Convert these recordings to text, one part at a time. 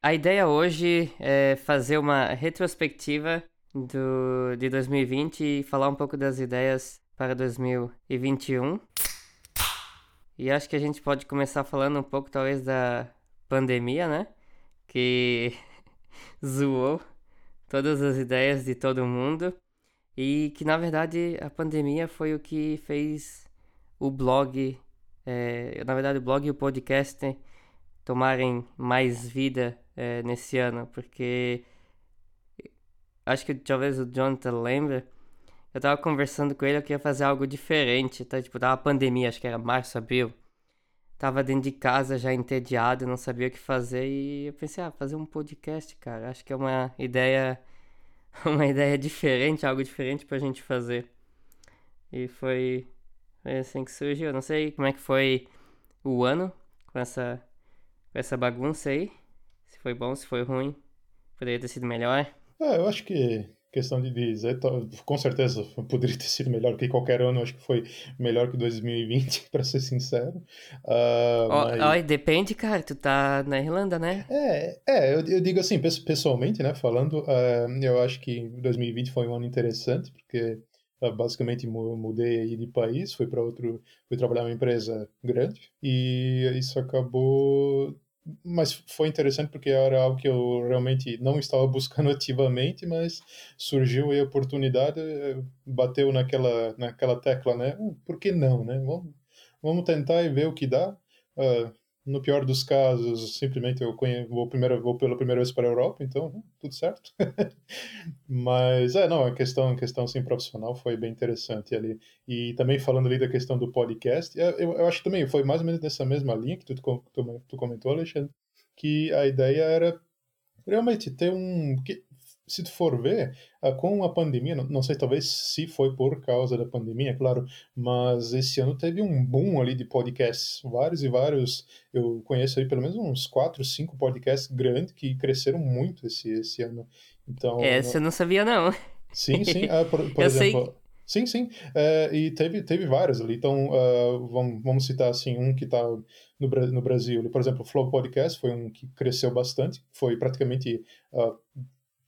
A ideia hoje é fazer uma retrospectiva do, de 2020 e falar um pouco das ideias para 2021. E acho que a gente pode começar falando um pouco, talvez, da pandemia, né? Que zoou todas as ideias de todo mundo. E que, na verdade, a pandemia foi o que fez o blog, é, na verdade, o blog e o podcast tomarem mais vida é, nesse ano, porque acho que talvez o Jonathan lembre. Eu tava conversando com ele, eu queria fazer algo diferente, tá? Tipo, tava pandemia, acho que era março, abril. Tava dentro de casa já entediado, não sabia o que fazer e eu pensei, ah, fazer um podcast, cara. Acho que é uma ideia uma ideia diferente, algo diferente pra gente fazer. E foi, foi assim que surgiu. Não sei como é que foi o ano com essa com essa bagunça aí. Se foi bom, se foi ruim. Poderia ter sido melhor. É, eu acho que questão de dizer, com certeza poderia ter sido melhor que qualquer ano, acho que foi melhor que 2020, para ser sincero. Uh, oh, mas... oh, depende, cara, tu tá na Irlanda, né? É, é eu, eu digo assim, pessoalmente, né, falando, uh, eu acho que 2020 foi um ano interessante, porque uh, basicamente mudei aí de país, fui para outro, fui trabalhar numa empresa grande, e isso acabou mas foi interessante porque era algo que eu realmente não estava buscando ativamente, mas surgiu a oportunidade, bateu naquela, naquela tecla, né? Hum, por que não, né? Vamos, vamos tentar e ver o que dá. Uh, no pior dos casos, simplesmente eu vou, primeiro, vou pela primeira vez para a Europa, então hum, tudo certo. Mas, é, não, a questão, a questão assim, profissional foi bem interessante ali. E também falando ali da questão do podcast, eu, eu acho que também foi mais ou menos nessa mesma linha que tu, tu, tu comentou, Alexandre, que a ideia era realmente ter um. Que, se tu for ver, ah, com a pandemia, não sei talvez se foi por causa da pandemia, claro, mas esse ano teve um boom ali de podcasts, vários e vários, eu conheço aí pelo menos uns quatro, cinco podcasts grandes que cresceram muito esse, esse ano. Então, Essa eu não sabia não. Sim, sim, ah, por, por exemplo... Sei... Sim, sim. Uh, e teve, teve vários ali. Então, uh, vamos, vamos citar assim, um que está no, no Brasil. Por exemplo, o Flow Podcast foi um que cresceu bastante. Foi praticamente uh,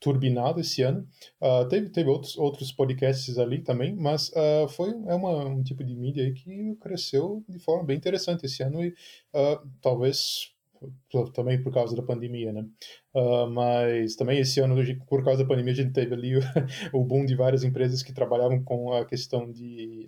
turbinado esse ano. Uh, teve teve outros, outros podcasts ali também, mas uh, foi é uma, um tipo de mídia aí que cresceu de forma bem interessante esse ano e uh, talvez também por causa da pandemia, né? mas também esse ano, por causa da pandemia, a gente teve ali o, o boom de várias empresas que trabalhavam com a questão de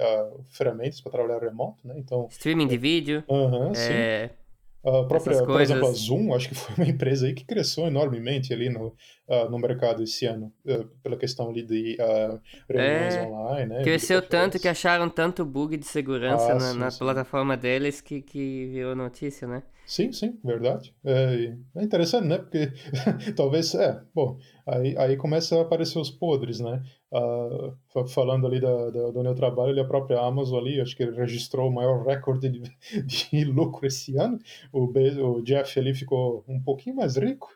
ferramentas para trabalhar remoto, né? Então streaming de vídeo, -huh, é... sim a própria, por exemplo, a Zoom, acho que foi uma empresa aí que cresceu enormemente ali no, uh, no mercado esse ano, uh, pela questão ali de uh, reuniões é, online, né? Cresceu tanto que acharam tanto bug de segurança ah, na, sim, na sim. plataforma deles que, que virou notícia, né? Sim, sim, verdade. É, é interessante, né? Porque talvez, é, bom, aí, aí começa a aparecer os podres, né? Uh, falando ali da, da, do meu trabalho, ele, a própria Amazon ali, acho que registrou o maior recorde de, de lucro esse ano. O, o Jeff ali ficou um pouquinho mais rico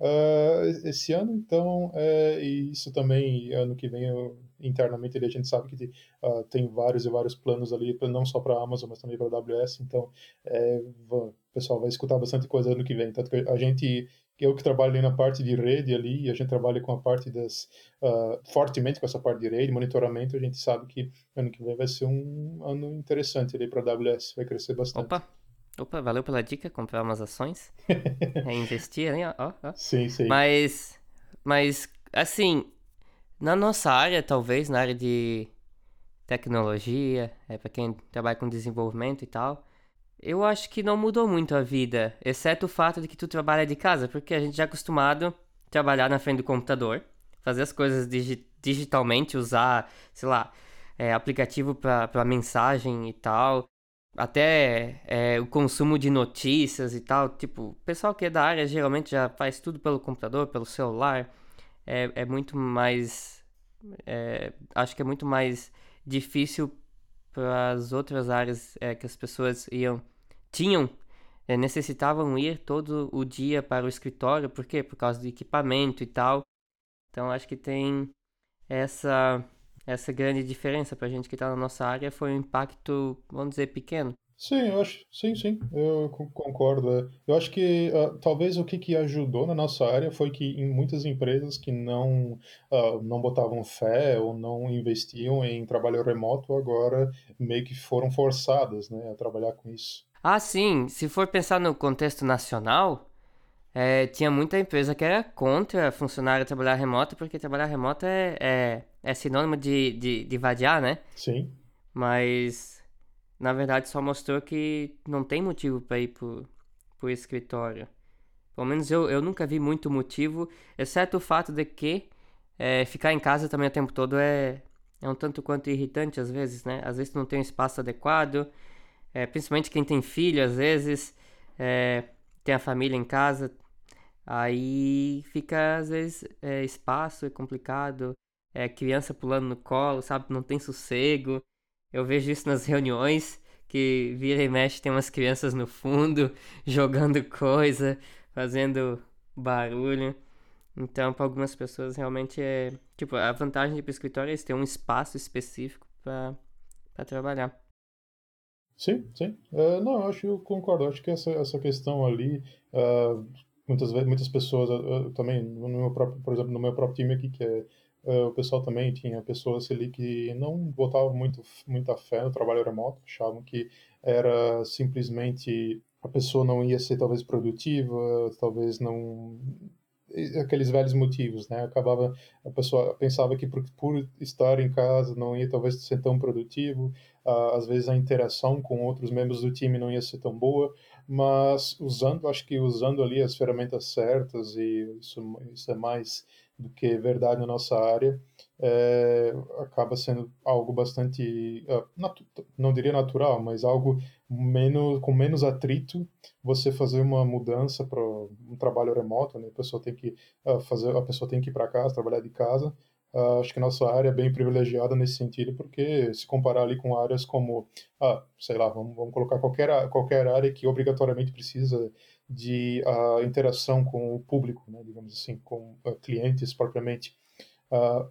uh, esse ano, então, é, isso também, ano que vem, eu, internamente ali, a gente sabe que uh, tem vários e vários planos ali, não só para a Amazon, mas também para a AWS, então é, o pessoal vai escutar bastante coisa ano que vem. Tanto que a gente, eu que trabalho ali na parte de rede ali, a gente trabalha com a parte das, uh, fortemente com essa parte de rede, monitoramento, a gente sabe que ano que vem vai ser um ano interessante ali para a AWS, vai crescer bastante. Opa! Opa, valeu pela dica, comprar umas ações. é investir, né? Ó, ó. Sim, sim. Mas, mas, assim, na nossa área, talvez, na área de tecnologia, é para quem trabalha com desenvolvimento e tal, eu acho que não mudou muito a vida, exceto o fato de que tu trabalha de casa, porque a gente já é acostumado a trabalhar na frente do computador, fazer as coisas digi digitalmente, usar, sei lá, é, aplicativo para mensagem e tal, até é, o consumo de notícias e tal. Tipo, o pessoal que é da área geralmente já faz tudo pelo computador, pelo celular é, é muito mais. É, acho que é muito mais difícil para as outras áreas é, que as pessoas iam tinham é, necessitavam ir todo o dia para o escritório, por quê? Por causa do equipamento e tal. Então acho que tem essa essa grande diferença para a gente que está na nossa área foi um impacto, vamos dizer, pequeno. Sim, eu acho, sim, sim, eu concordo. É. Eu acho que uh, talvez o que, que ajudou na nossa área foi que em muitas empresas que não uh, não botavam fé ou não investiam em trabalho remoto agora meio que foram forçadas, né, a trabalhar com isso. Ah, sim. Se for pensar no contexto nacional, é, tinha muita empresa que era contra funcionário trabalhar remoto, porque trabalhar remoto é, é, é sinônimo de, de, de vadiar, né? Sim. Mas, na verdade, só mostrou que não tem motivo para ir pro, pro escritório. Pelo menos eu, eu nunca vi muito motivo, exceto o fato de que é, ficar em casa também o tempo todo é, é um tanto quanto irritante às vezes, né? Às vezes não tem um espaço adequado, é, principalmente quem tem filho, às vezes é, tem a família em casa, Aí fica, às vezes, é, espaço é complicado, é, criança pulando no colo, sabe? Não tem sossego. Eu vejo isso nas reuniões, que vira e mexe tem umas crianças no fundo, jogando coisa, fazendo barulho. Então, para algumas pessoas, realmente é. Tipo, a vantagem de ir para o escritório é ter um espaço específico para trabalhar. Sim, sim. Uh, não, eu acho eu concordo. Eu acho que essa, essa questão ali. Uh, muitas muitas pessoas eu, também no meu próprio por exemplo no meu próprio time aqui que é uh, o pessoal também tinha pessoas ali que não botavam muito muita fé no trabalho remoto achavam que era simplesmente a pessoa não ia ser talvez produtiva talvez não aqueles velhos motivos, né? Acabava a pessoa pensava que por, por estar em casa não ia talvez ser tão produtivo, uh, às vezes a interação com outros membros do time não ia ser tão boa, mas usando, acho que usando ali as ferramentas certas e isso, isso é mais do que verdade na nossa área, é, acaba sendo algo bastante, uh, não diria natural, mas algo menos, com menos atrito você fazer uma mudança para um trabalho remoto, né? A pessoa tem que uh, fazer, a pessoa tem que ir para casa, trabalhar de casa, Uh, acho que nossa área é bem privilegiada nesse sentido, porque se comparar ali com áreas como, ah, sei lá, vamos, vamos colocar qualquer, qualquer área que obrigatoriamente precisa de uh, interação com o público, né, digamos assim, com uh, clientes propriamente.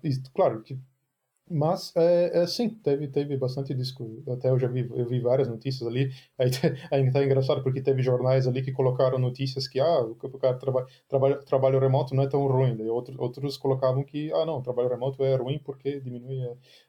e, claro que mas, é, é, sim, teve, teve bastante disco. Até eu já vi, eu vi várias notícias ali. Aí ainda tá engraçado porque teve jornais ali que colocaram notícias que, ah, o cara traba, trabalho, remoto não é tão ruim. Daí outro, outros colocavam que, ah, não, trabalho remoto é ruim porque diminui.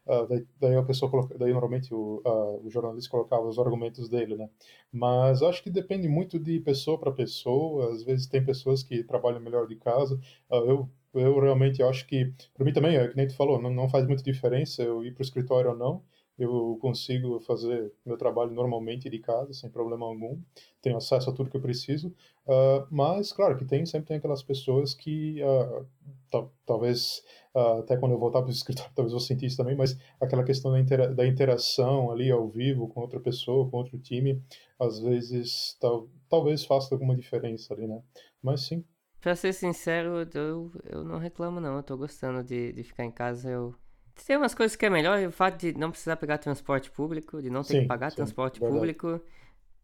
Uh, daí, daí, a pessoa coloca, daí normalmente o, o jornalista colocava os argumentos dele, né? Mas acho que depende muito de pessoa para pessoa. Às vezes tem pessoas que trabalham melhor de casa. Uh, eu eu realmente acho que, para mim também, é que nem tu falou, não, não faz muita diferença eu ir para o escritório ou não. Eu consigo fazer meu trabalho normalmente de casa, sem problema algum. Tenho acesso a tudo que eu preciso. Uh, mas, claro, que tem sempre tem aquelas pessoas que, uh, talvez, uh, até quando eu voltar para o escritório, talvez eu sentir isso também, mas aquela questão da, intera da interação ali ao vivo com outra pessoa, com outro time, às vezes, tal talvez faça alguma diferença ali, né? Mas sim, Pra ser sincero, eu, eu não reclamo não, eu tô gostando de, de ficar em casa, eu... Tem umas coisas que é melhor, o fato de não precisar pegar transporte público, de não ter sim, que pagar sim, transporte verdade. público,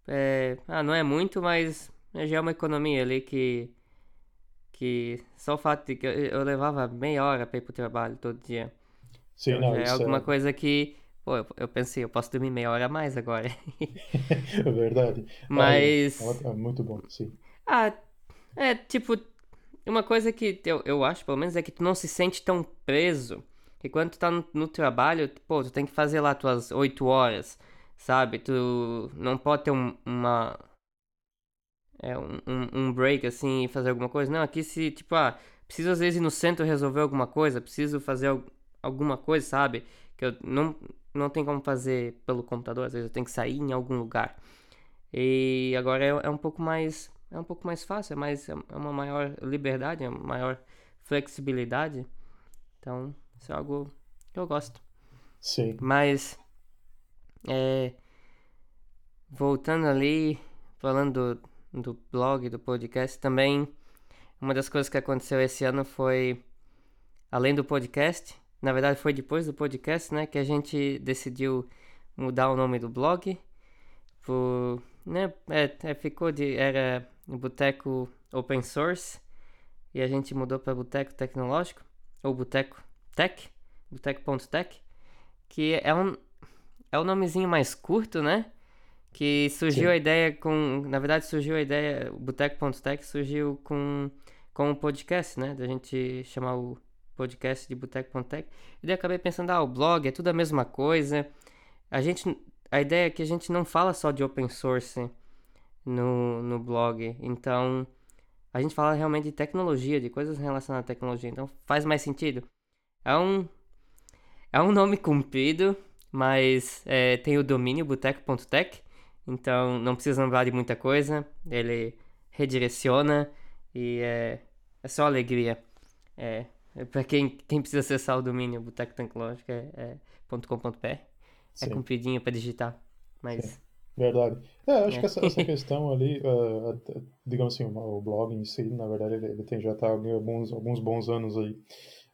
é... ah, não é muito, mas já é uma economia ali que... Que só o fato de que eu, eu levava meia hora pra ir pro trabalho todo dia. Sim, então, não, é alguma é... coisa que... Pô, eu, eu, pensei, eu posso dormir meia hora a mais agora. é verdade. Mas... Ah, é, é muito bom, sim. Ah, é, tipo, uma coisa que eu, eu acho, pelo menos, é que tu não se sente tão preso. Que quando tu tá no, no trabalho, pô, tu tem que fazer lá tuas oito horas, sabe? Tu não pode ter um, uma. É, um, um break assim e fazer alguma coisa. Não, aqui se, tipo, ah, preciso às vezes ir no centro resolver alguma coisa, preciso fazer alguma coisa, sabe? Que eu não, não tem como fazer pelo computador, às vezes eu tenho que sair em algum lugar. E agora é, é um pouco mais é um pouco mais fácil, é, mais, é uma maior liberdade, é uma maior flexibilidade. Então, isso é algo que eu gosto. Sim. Mas, é, voltando ali, falando do, do blog, do podcast, também uma das coisas que aconteceu esse ano foi, além do podcast, na verdade foi depois do podcast, né, que a gente decidiu mudar o nome do blog por, né, é, é ficou de, era no Boteco Open Source e a gente mudou para Boteco Tecnológico ou Boteco Tech, boteco.tech, que é um é o um nomezinho mais curto, né? Que surgiu Sim. a ideia com. Na verdade, surgiu a ideia. O Boteco.tech surgiu com, com o podcast, né? Da gente chamar o podcast de Boteco.tech. E daí eu acabei pensando, ah, o blog é tudo a mesma coisa. A gente. A ideia é que a gente não fala só de open source no, no blog. Então, a gente fala realmente de tecnologia, de coisas relacionadas à tecnologia. Então, faz mais sentido. É um. É um nome comprido, mas é, tem o domínio boteco.tech. Então, não precisa lembrar de muita coisa. Ele redireciona e é, é só alegria. É, é para quem, quem precisa acessar o domínio Boteco Tecnológico é, é .com.br. É compridinho para digitar, mas Sim. Verdade. É, acho É. que essa, essa questão ali, uh, digamos assim, o blog em si, na verdade, ele, ele tem já tá há alguns, alguns bons anos aí.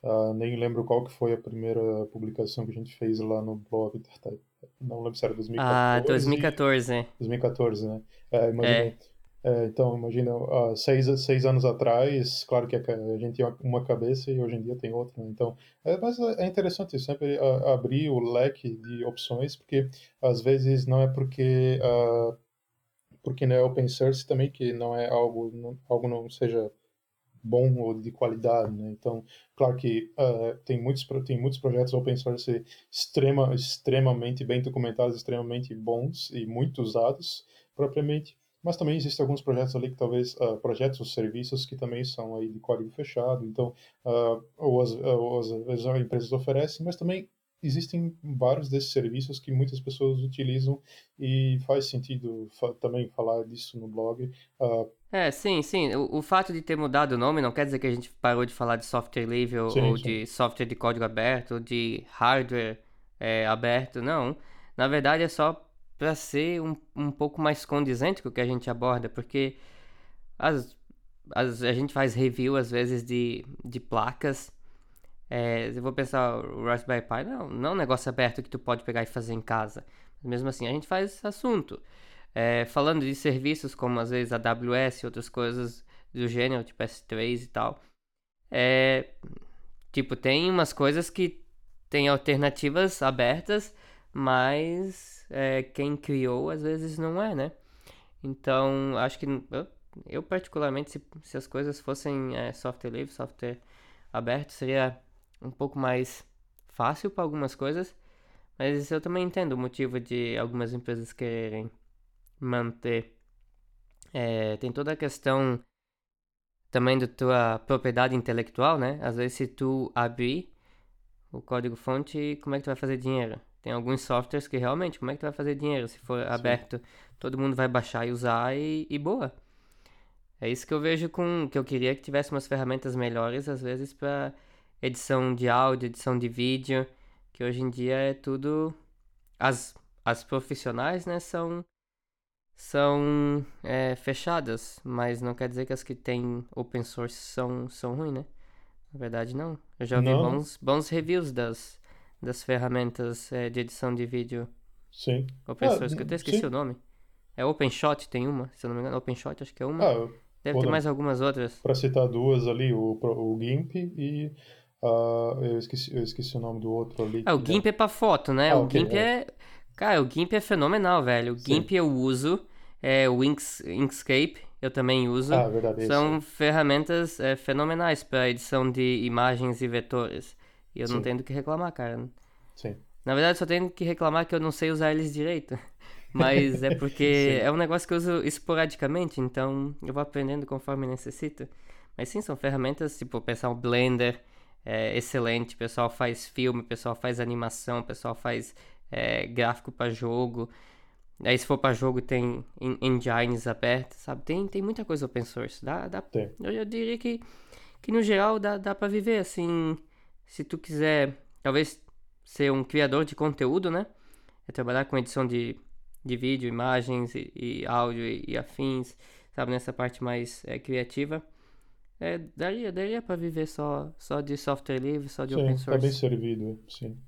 Ah, nem lembro qual que foi a primeira publicação que a gente fez lá no blog. tá- tá- Não lembro se era 2014. ah, 2014. 2014, né? É, imagina, É. é, então, imagina, seis, seis anos atrás, claro que a, gente tinha uma cabeça e hoje em dia tem outra, né? Então, é, mas é interessante sempre abrir o leque de opções, porque às vezes não é porque, ah, porque não é open source também que não é algo, não, algo não seja bom ou de qualidade, né? Então, claro que ah, tem muitos tem muitos projetos open source extrema, extremamente bem documentados, extremamente bons e muito usados propriamente, mas também existem alguns projetos ali que talvez ah, projetos ou serviços que também são aí de código fechado, então ah, ou, as, ou as, as empresas oferecem, mas também existem vários desses serviços que muitas pessoas utilizam e faz sentido fa também falar disso no blog. ah, É, sim, sim. O, o fato de ter mudado o nome não quer dizer que a gente parou de falar de software livre ou, Sim, ou sim. de software de código aberto ou de hardware é, aberto, não. Na verdade é só para ser um, um pouco mais condizente com o que a gente aborda, porque as, as, a gente faz review às vezes de, de placas. É, eu vou pensar, o Raspberry Pi não, não é um negócio aberto que tu pode pegar e fazer em casa. Mesmo assim, a gente faz assunto. É, falando de serviços como às vezes AWS e outras coisas do gênero, tipo S3 e tal. É, tipo, tem umas coisas que tem alternativas abertas, mas é, quem criou às vezes não é, né? Então, acho que eu, eu particularmente, se, se as coisas fossem é, software livre, software aberto, seria um pouco mais fácil para algumas coisas, mas eu também entendo o motivo de algumas empresas quererem manter. É, tem toda a questão também da tua propriedade intelectual, né? Às vezes, se tu abrir o código-fonte, como é que tu vai fazer dinheiro? Tem alguns softwares que realmente, como é que tu vai fazer dinheiro? Se for aberto, todo mundo vai baixar e usar e, e boa. É isso que eu vejo com. que eu queria que tivesse umas ferramentas melhores, às vezes, para edição de áudio, edição de vídeo, que hoje em dia é tudo. As, as profissionais, né, são. são é, fechadas, mas não quer dizer que as que têm open source são, são ruins, né? Na verdade, não. Eu já Não. bons, bons reviews das, das ferramentas é, de edição de vídeo sim. open Ah, source, que eu até esqueci sim. o nome. É OpenShot, tem uma, se eu não me engano. OpenShot, acho que é uma. Ah, Deve ter mais algumas outras. para citar duas ali, o, o GIMP e ah, eu, esqueci, eu esqueci o nome do outro ali. Ah, o GIMP é pra foto, né? Ah, o ok, GIMP é... Cara, o GIMP é fenomenal, velho. O Sim. GIMP eu uso. É, o Inks, Inkscape eu também uso. Ah, verdade, esse. São ferramentas é, fenomenais para edição de imagens e vetores. E eu não Sim. tenho do que reclamar, cara. Sim. Na verdade, só tenho que reclamar que eu não sei usar eles direito. Mas é porque é um negócio que eu uso esporadicamente, então eu vou aprendendo conforme necessito. Mas sim, são ferramentas, tipo, o pessoal Blender é excelente, o pessoal faz filme, o pessoal faz animação, o pessoal faz é, gráfico para jogo. Aí se for para jogo tem en- engines abertos, sabe? Tem, tem muita coisa open source. Dá, dá, eu, eu diria que, que no geral dá, dá para viver assim. Se tu quiser, talvez ser um criador de conteúdo, né? É trabalhar com edição de, de vídeo, imagens e, e áudio e, e afins, sabe? Nessa parte mais é, criativa. É, daria, daria para viver só, só de software livre, só de open Sim, tá bem source. servido, sim.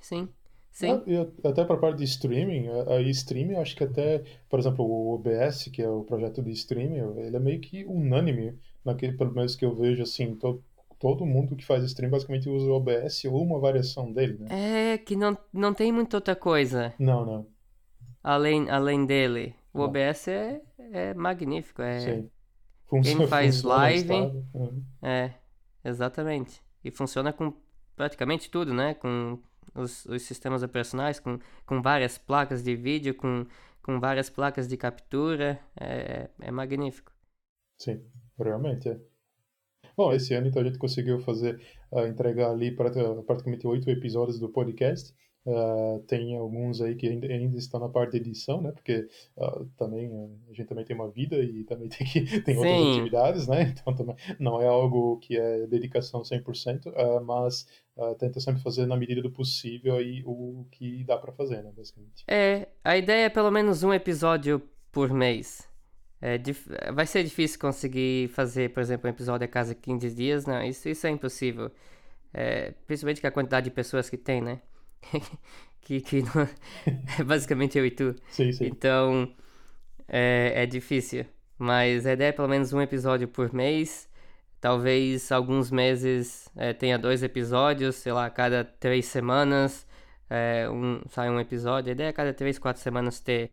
Sim, sim. Ah, a- até para a parte de streaming, aí streaming, acho que até, por exemplo, o OBS, que é o projeto de streaming, ele é meio que unânime, naquele, pelo menos que eu vejo, assim, to, todo mundo que faz stream basicamente usa o OBS ou uma variação dele, né? É que não, não tem muita outra coisa. Não, não. além, além dele. O OBS é, é magnífico. É, Sim. Quem faz funciona live. Uhum. É, exatamente. E funciona com praticamente tudo, né? Com os, os sistemas operacionais, com, com várias placas de vídeo, com, com várias placas de captura. É, é magnífico. Sim, realmente é. Bom, esse ano então a gente conseguiu fazer, uh, entregar ali pra, praticamente oito episódios do podcast. Uh, tem alguns aí que ainda, ainda estão na parte de edição, né? Porque uh, também a gente também tem uma vida e também tem, que, tem outras Sim. atividades, né? Então também não é algo que é dedicação 100%, uh, mas tenta sempre fazer na medida do possível aí o que dá para fazer, né? Basicamente. É, a ideia é pelo menos um episódio por mês. É, vai ser difícil conseguir fazer, por exemplo, um episódio a cada 15 dias, não, isso, isso é impossível. É, principalmente com a quantidade de pessoas que tem, né? que, que não- é basicamente eu e tu. Sim, sim. Então, é, é difícil. Mas a ideia é pelo menos um episódio por mês. Talvez alguns meses é, tenha dois episódios, sei lá, a cada três semanas é, um, sai um episódio. A ideia é a cada três, quatro semanas ter,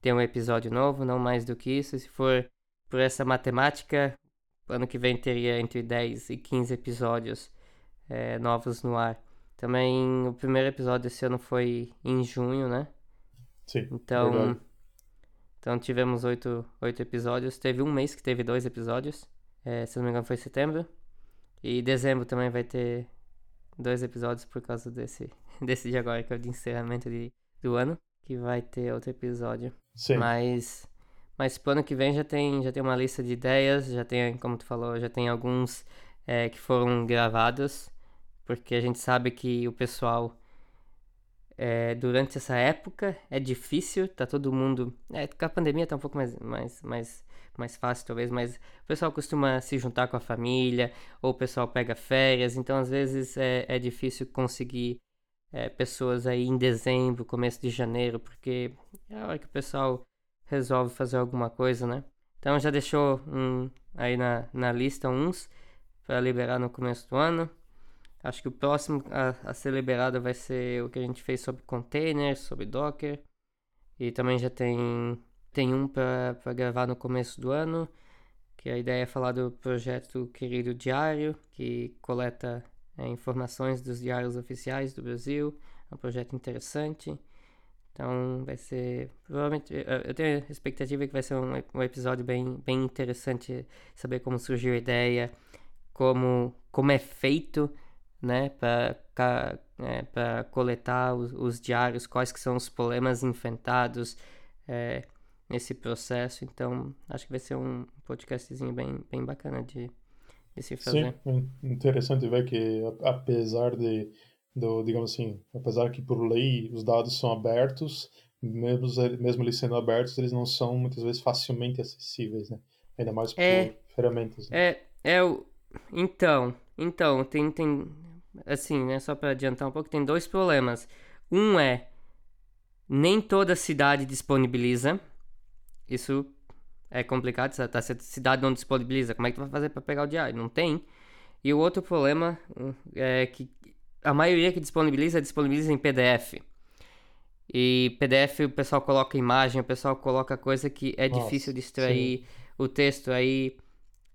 ter um episódio novo, não mais do que isso. Se for por essa matemática, ano que vem teria entre 10 e 15 episódios é, novos no ar. Também o primeiro episódio desse ano foi em junho, né? Sim, Então, verdade. então tivemos oito, oito episódios. Teve um mês que teve dois episódios. É, se não me engano foi setembro. E dezembro também vai ter dois episódios por causa desse, desse de agora, que é o de encerramento de, do ano. Que vai ter outro episódio. Sim. Mas, mas pro ano que vem já tem, já tem uma lista de ideias. Já tem, como tu falou, já tem alguns é, que foram gravados. Porque a gente sabe que o pessoal é, durante essa época é difícil, tá todo mundo. É, com a pandemia tá um pouco mais, mais, mais, mais fácil, talvez, mas o pessoal costuma se juntar com a família, ou o pessoal pega férias, então às vezes é, é difícil conseguir é, pessoas aí em dezembro, começo de janeiro, porque é a hora que o pessoal resolve fazer alguma coisa, né? Então já deixou um, aí na, na lista uns para liberar no começo do ano. Acho que o próximo a, a ser liberado vai ser o que a gente fez sobre containers, sobre Docker. E também já tem, tem um para gravar no começo do ano, que a ideia é falar do projeto Querido Diário, que coleta é, informações dos diários oficiais do Brasil. É um projeto interessante. Então vai ser. Provavelmente. Eu tenho a expectativa que vai ser um, um episódio bem, bem interessante saber como surgiu a ideia, como, como é feito né, para é, coletar os, os, diários, quais que são os problemas enfrentados é, nesse processo. Então, acho que vai ser um podcastzinho bem, bem bacana de, de se fazer. Sim, interessante ver que apesar de, do, digamos assim, apesar que por lei os dados são abertos, mesmo, mesmo eles sendo abertos, eles não são muitas vezes facilmente acessíveis, né? Ainda mais por é, ferramentas. Né? É, é o... Então, então, tem, tem, assim, né, só para adiantar um pouco, tem dois problemas. Um é nem toda cidade disponibiliza. Isso é complicado? Se a cidade não disponibiliza, como é que tu vai fazer para pegar o diário? Não tem. E o outro problema é que a maioria que disponibiliza, disponibiliza em PDF. E PDF o pessoal coloca imagem, o pessoal coloca coisa que é Nossa, difícil de extrair sim. o texto aí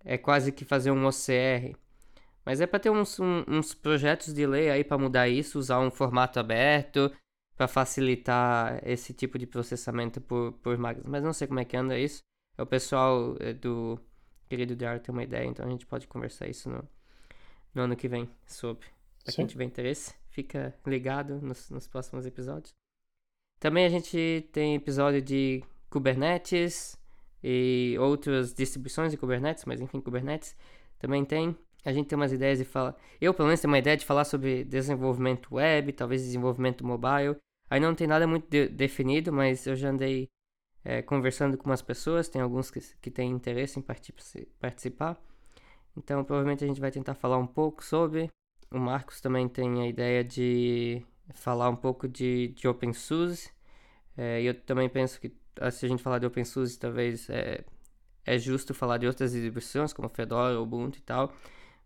é quase que fazer um OCR. Mas é para ter uns, um, uns projetos de lei aí para mudar isso, usar um formato aberto para facilitar esse tipo de processamento por, por máquinas. Mas não sei como é que anda isso. É o pessoal do querido Diário tem uma ideia, então a gente pode conversar isso no, no ano que vem sobre. Para quem tiver interesse, fica ligado nos, nos próximos episódios. Também a gente tem episódio de Kubernetes e outras distribuições de Kubernetes, mas enfim, Kubernetes também tem. A gente tem umas ideias de falar. Eu, pelo menos, tenho uma ideia de falar sobre desenvolvimento web, talvez desenvolvimento mobile. Aí não tem nada muito de definido, mas eu já andei é, conversando com umas pessoas, tem alguns que, que têm interesse em participar. Então, provavelmente a gente vai tentar falar um pouco sobre. O Marcos também tem a ideia de falar um pouco de, de OpenSUSE. É, eu também penso que, se a gente falar de OpenSUSE, talvez é, é justo falar de outras distribuições, como Fedora, Ubuntu e tal.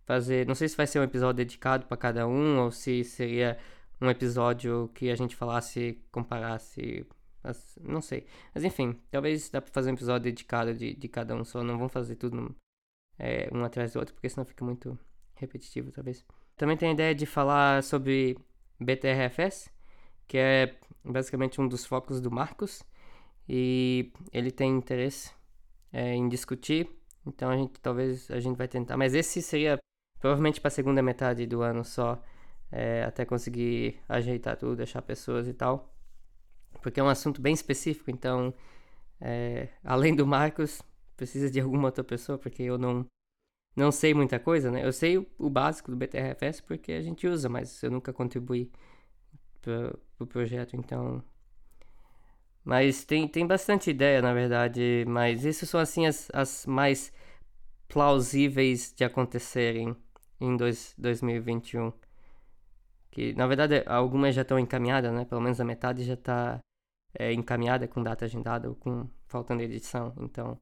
Fazer, não sei se vai ser um episódio dedicado para cada um ou se seria um episódio que a gente falasse, comparasse as, não sei. Mas enfim, talvez dá pra fazer um episódio dedicado de, de cada um só. Não vamos fazer tudo é, um atrás do outro, porque senão fica muito repetitivo, talvez. Também tem a ideia de falar sobre BTRFS, que é basicamente um dos focos do Marcos. E ele tem interesse é, em discutir. Então a gente talvez a gente vai tentar. Mas esse seria provavelmente para a segunda metade do ano só. É, até conseguir ajeitar tudo, deixar pessoas e tal. Porque é um assunto bem específico, então, é, além do Marcos, precisa de alguma outra pessoa, porque eu não, não sei muita coisa, né? Eu sei o, o básico do BTRFS porque a gente usa, mas eu nunca contribuí para o pro projeto, então. Mas tem, tem bastante ideia, na verdade, mas isso são assim as, as mais plausíveis de acontecerem em dois, 2021. Que na verdade algumas já estão encaminhadas, né? Pelo menos a metade já está é, encaminhada com data agendada ou com faltando edição. Então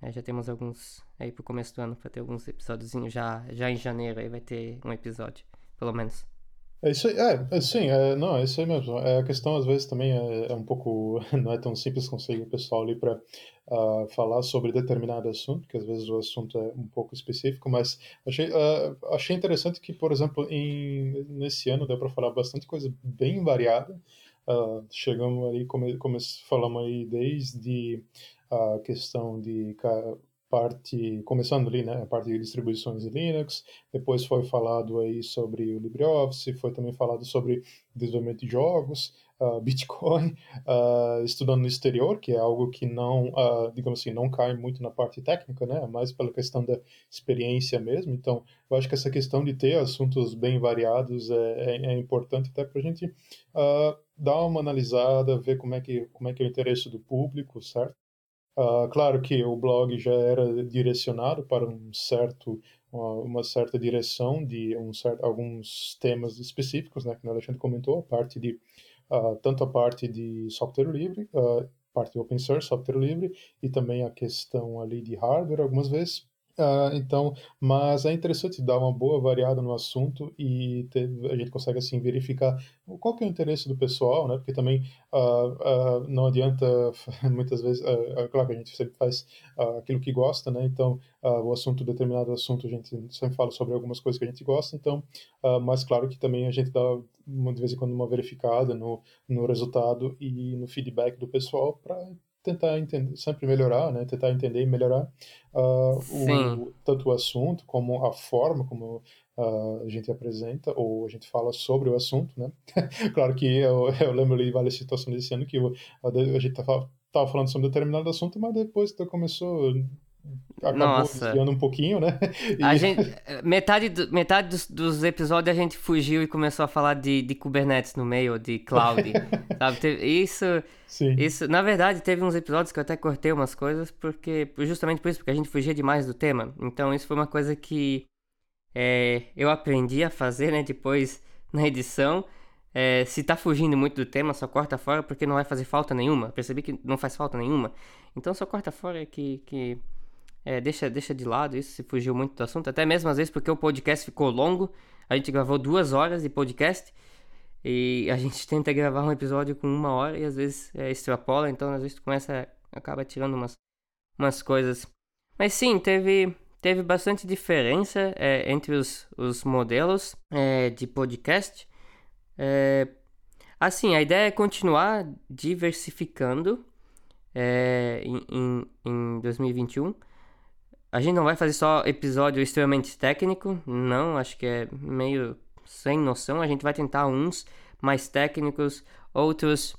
é, já temos alguns aí pro começo do ano para ter alguns episódios já, já em janeiro aí vai ter um episódio, pelo menos. É isso aí, é, é sim, é, não, é isso aí mesmo. É, a questão às vezes também é, é um pouco, não é tão simples conseguir o pessoal ali para uh, ah, falar sobre determinado assunto, que às vezes o assunto é um pouco específico, mas achei, uh, achei interessante que, por exemplo, em, nesse ano deu para falar bastante coisa bem variada. Uh, chegamos ali, como, como falamos aí, desde a questão de parte, começando ali, né, a parte de distribuições de Linux, depois foi falado aí sobre o LibreOffice, foi também falado sobre desenvolvimento de jogos, uh, Bitcoin, uh, estudando no exterior, que é algo que não, uh, digamos assim, não cai muito na parte técnica, né, mais pela questão da experiência mesmo, então eu acho que essa questão de ter assuntos bem variados é, é, é importante até para a gente dar uma analisada, ver como é, que, como é que é o interesse do público, certo? Uh, claro que o blog já era direcionado para um certo, uma, certa direção de um certo, alguns temas específicos, né, que o Alexandre comentou, a parte de uh, tanto a parte de software livre, uh, parte de open source, software livre, e também a questão ali de hardware, algumas vezes. Uh, então, mas é interessante dar uma boa variada no assunto e ter, a gente consegue assim verificar qual que é o interesse do pessoal, né? Porque também uh, uh, não adianta muitas vezes, claro que a gente sempre faz aquilo que gosta, né? Então, o assunto determinado assunto a gente sempre fala sobre algumas coisas que a gente gosta, então, mas claro que também a gente dá de vez em quando uma verificada no, no resultado e no feedback do pessoal para tentar entender, sempre melhorar, né? Tentar entender e melhorar uh, o, tanto o assunto como a forma como uh, a gente apresenta ou a gente fala sobre o assunto, né? claro que eu, eu lembro de várias situações desse ano que a, a gente estava falando sobre determinado assunto, mas depois começou acabou Nossa. desviando um pouquinho, né? E... A gente, metade do, metade dos, dos, episódios a gente fugiu e começou a falar de, de Kubernetes no meio, de cloud, sabe? Isso, Sim. isso, na verdade, teve uns episódios que eu até cortei umas coisas, porque justamente por isso, porque a gente fugia demais do tema. Então isso foi uma coisa que é, eu aprendi a fazer, né, depois na edição. É, se tá fugindo muito do tema, só corta fora porque não vai fazer falta nenhuma. Percebi que não faz falta nenhuma. Então só corta fora que, que é, deixa, deixa de lado isso, se fugiu muito do assunto. Até mesmo às vezes porque o podcast ficou longo. A gente gravou duas horas de podcast. E a gente tenta gravar um episódio com uma hora e às vezes é, extrapola. Então às vezes tu começa, acaba tirando umas, umas coisas. Mas sim, teve, teve bastante diferença é, entre os, os modelos é, de podcast. É, assim, a ideia é continuar diversificando é, em, em, em 2021. A gente não vai fazer só episódio extremamente técnico, não, acho que é meio sem noção. A gente vai tentar uns mais técnicos, outros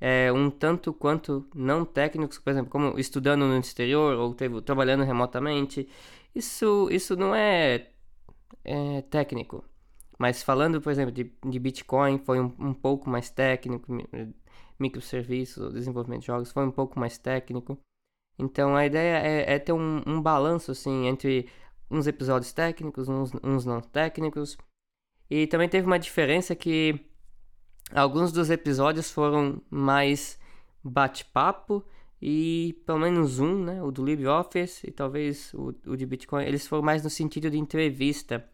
é, um tanto quanto não técnicos, por exemplo, como estudando no exterior ou teve, trabalhando remotamente. Isso, isso não é, é técnico. Mas falando, por exemplo, de, de Bitcoin, foi um, um pouco mais técnico, microserviços, desenvolvimento de jogos, foi um pouco mais técnico. Então a ideia é, é ter um, um, balanço assim entre uns episódios técnicos, uns, uns não técnicos. E também teve uma diferença que alguns dos episódios foram mais bate-papo e pelo menos um, né, o do LibreOffice e talvez o, o de Bitcoin, eles foram mais no sentido de entrevista,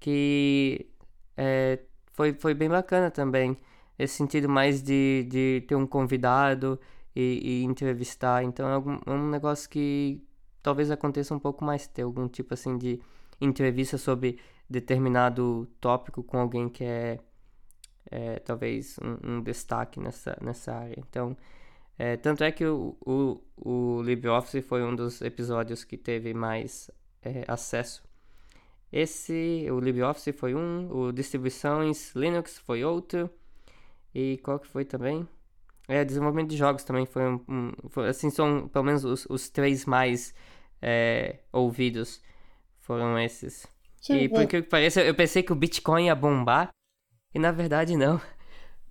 que é, foi, foi bem bacana também. esse sentido mais de, de ter um convidado e, e entrevistar. Então é, algum, é um negócio que talvez aconteça um pouco mais, ter algum tipo assim de entrevista sobre determinado tópico com alguém que é, é talvez um, um, destaque nessa, nessa área. Então, é, tanto é que o, o, o LibreOffice foi um dos episódios que teve mais é, acesso. Esse, o LibreOffice foi um, o Distribuições Linux foi outro, e qual que foi também? É, desenvolvimento de jogos também foi um. um foi, assim, são pelo menos os, os três mais é, ouvidos foram esses. Sim, e por é. que pareça, eu pensei que o Bitcoin ia bombar, e na verdade não.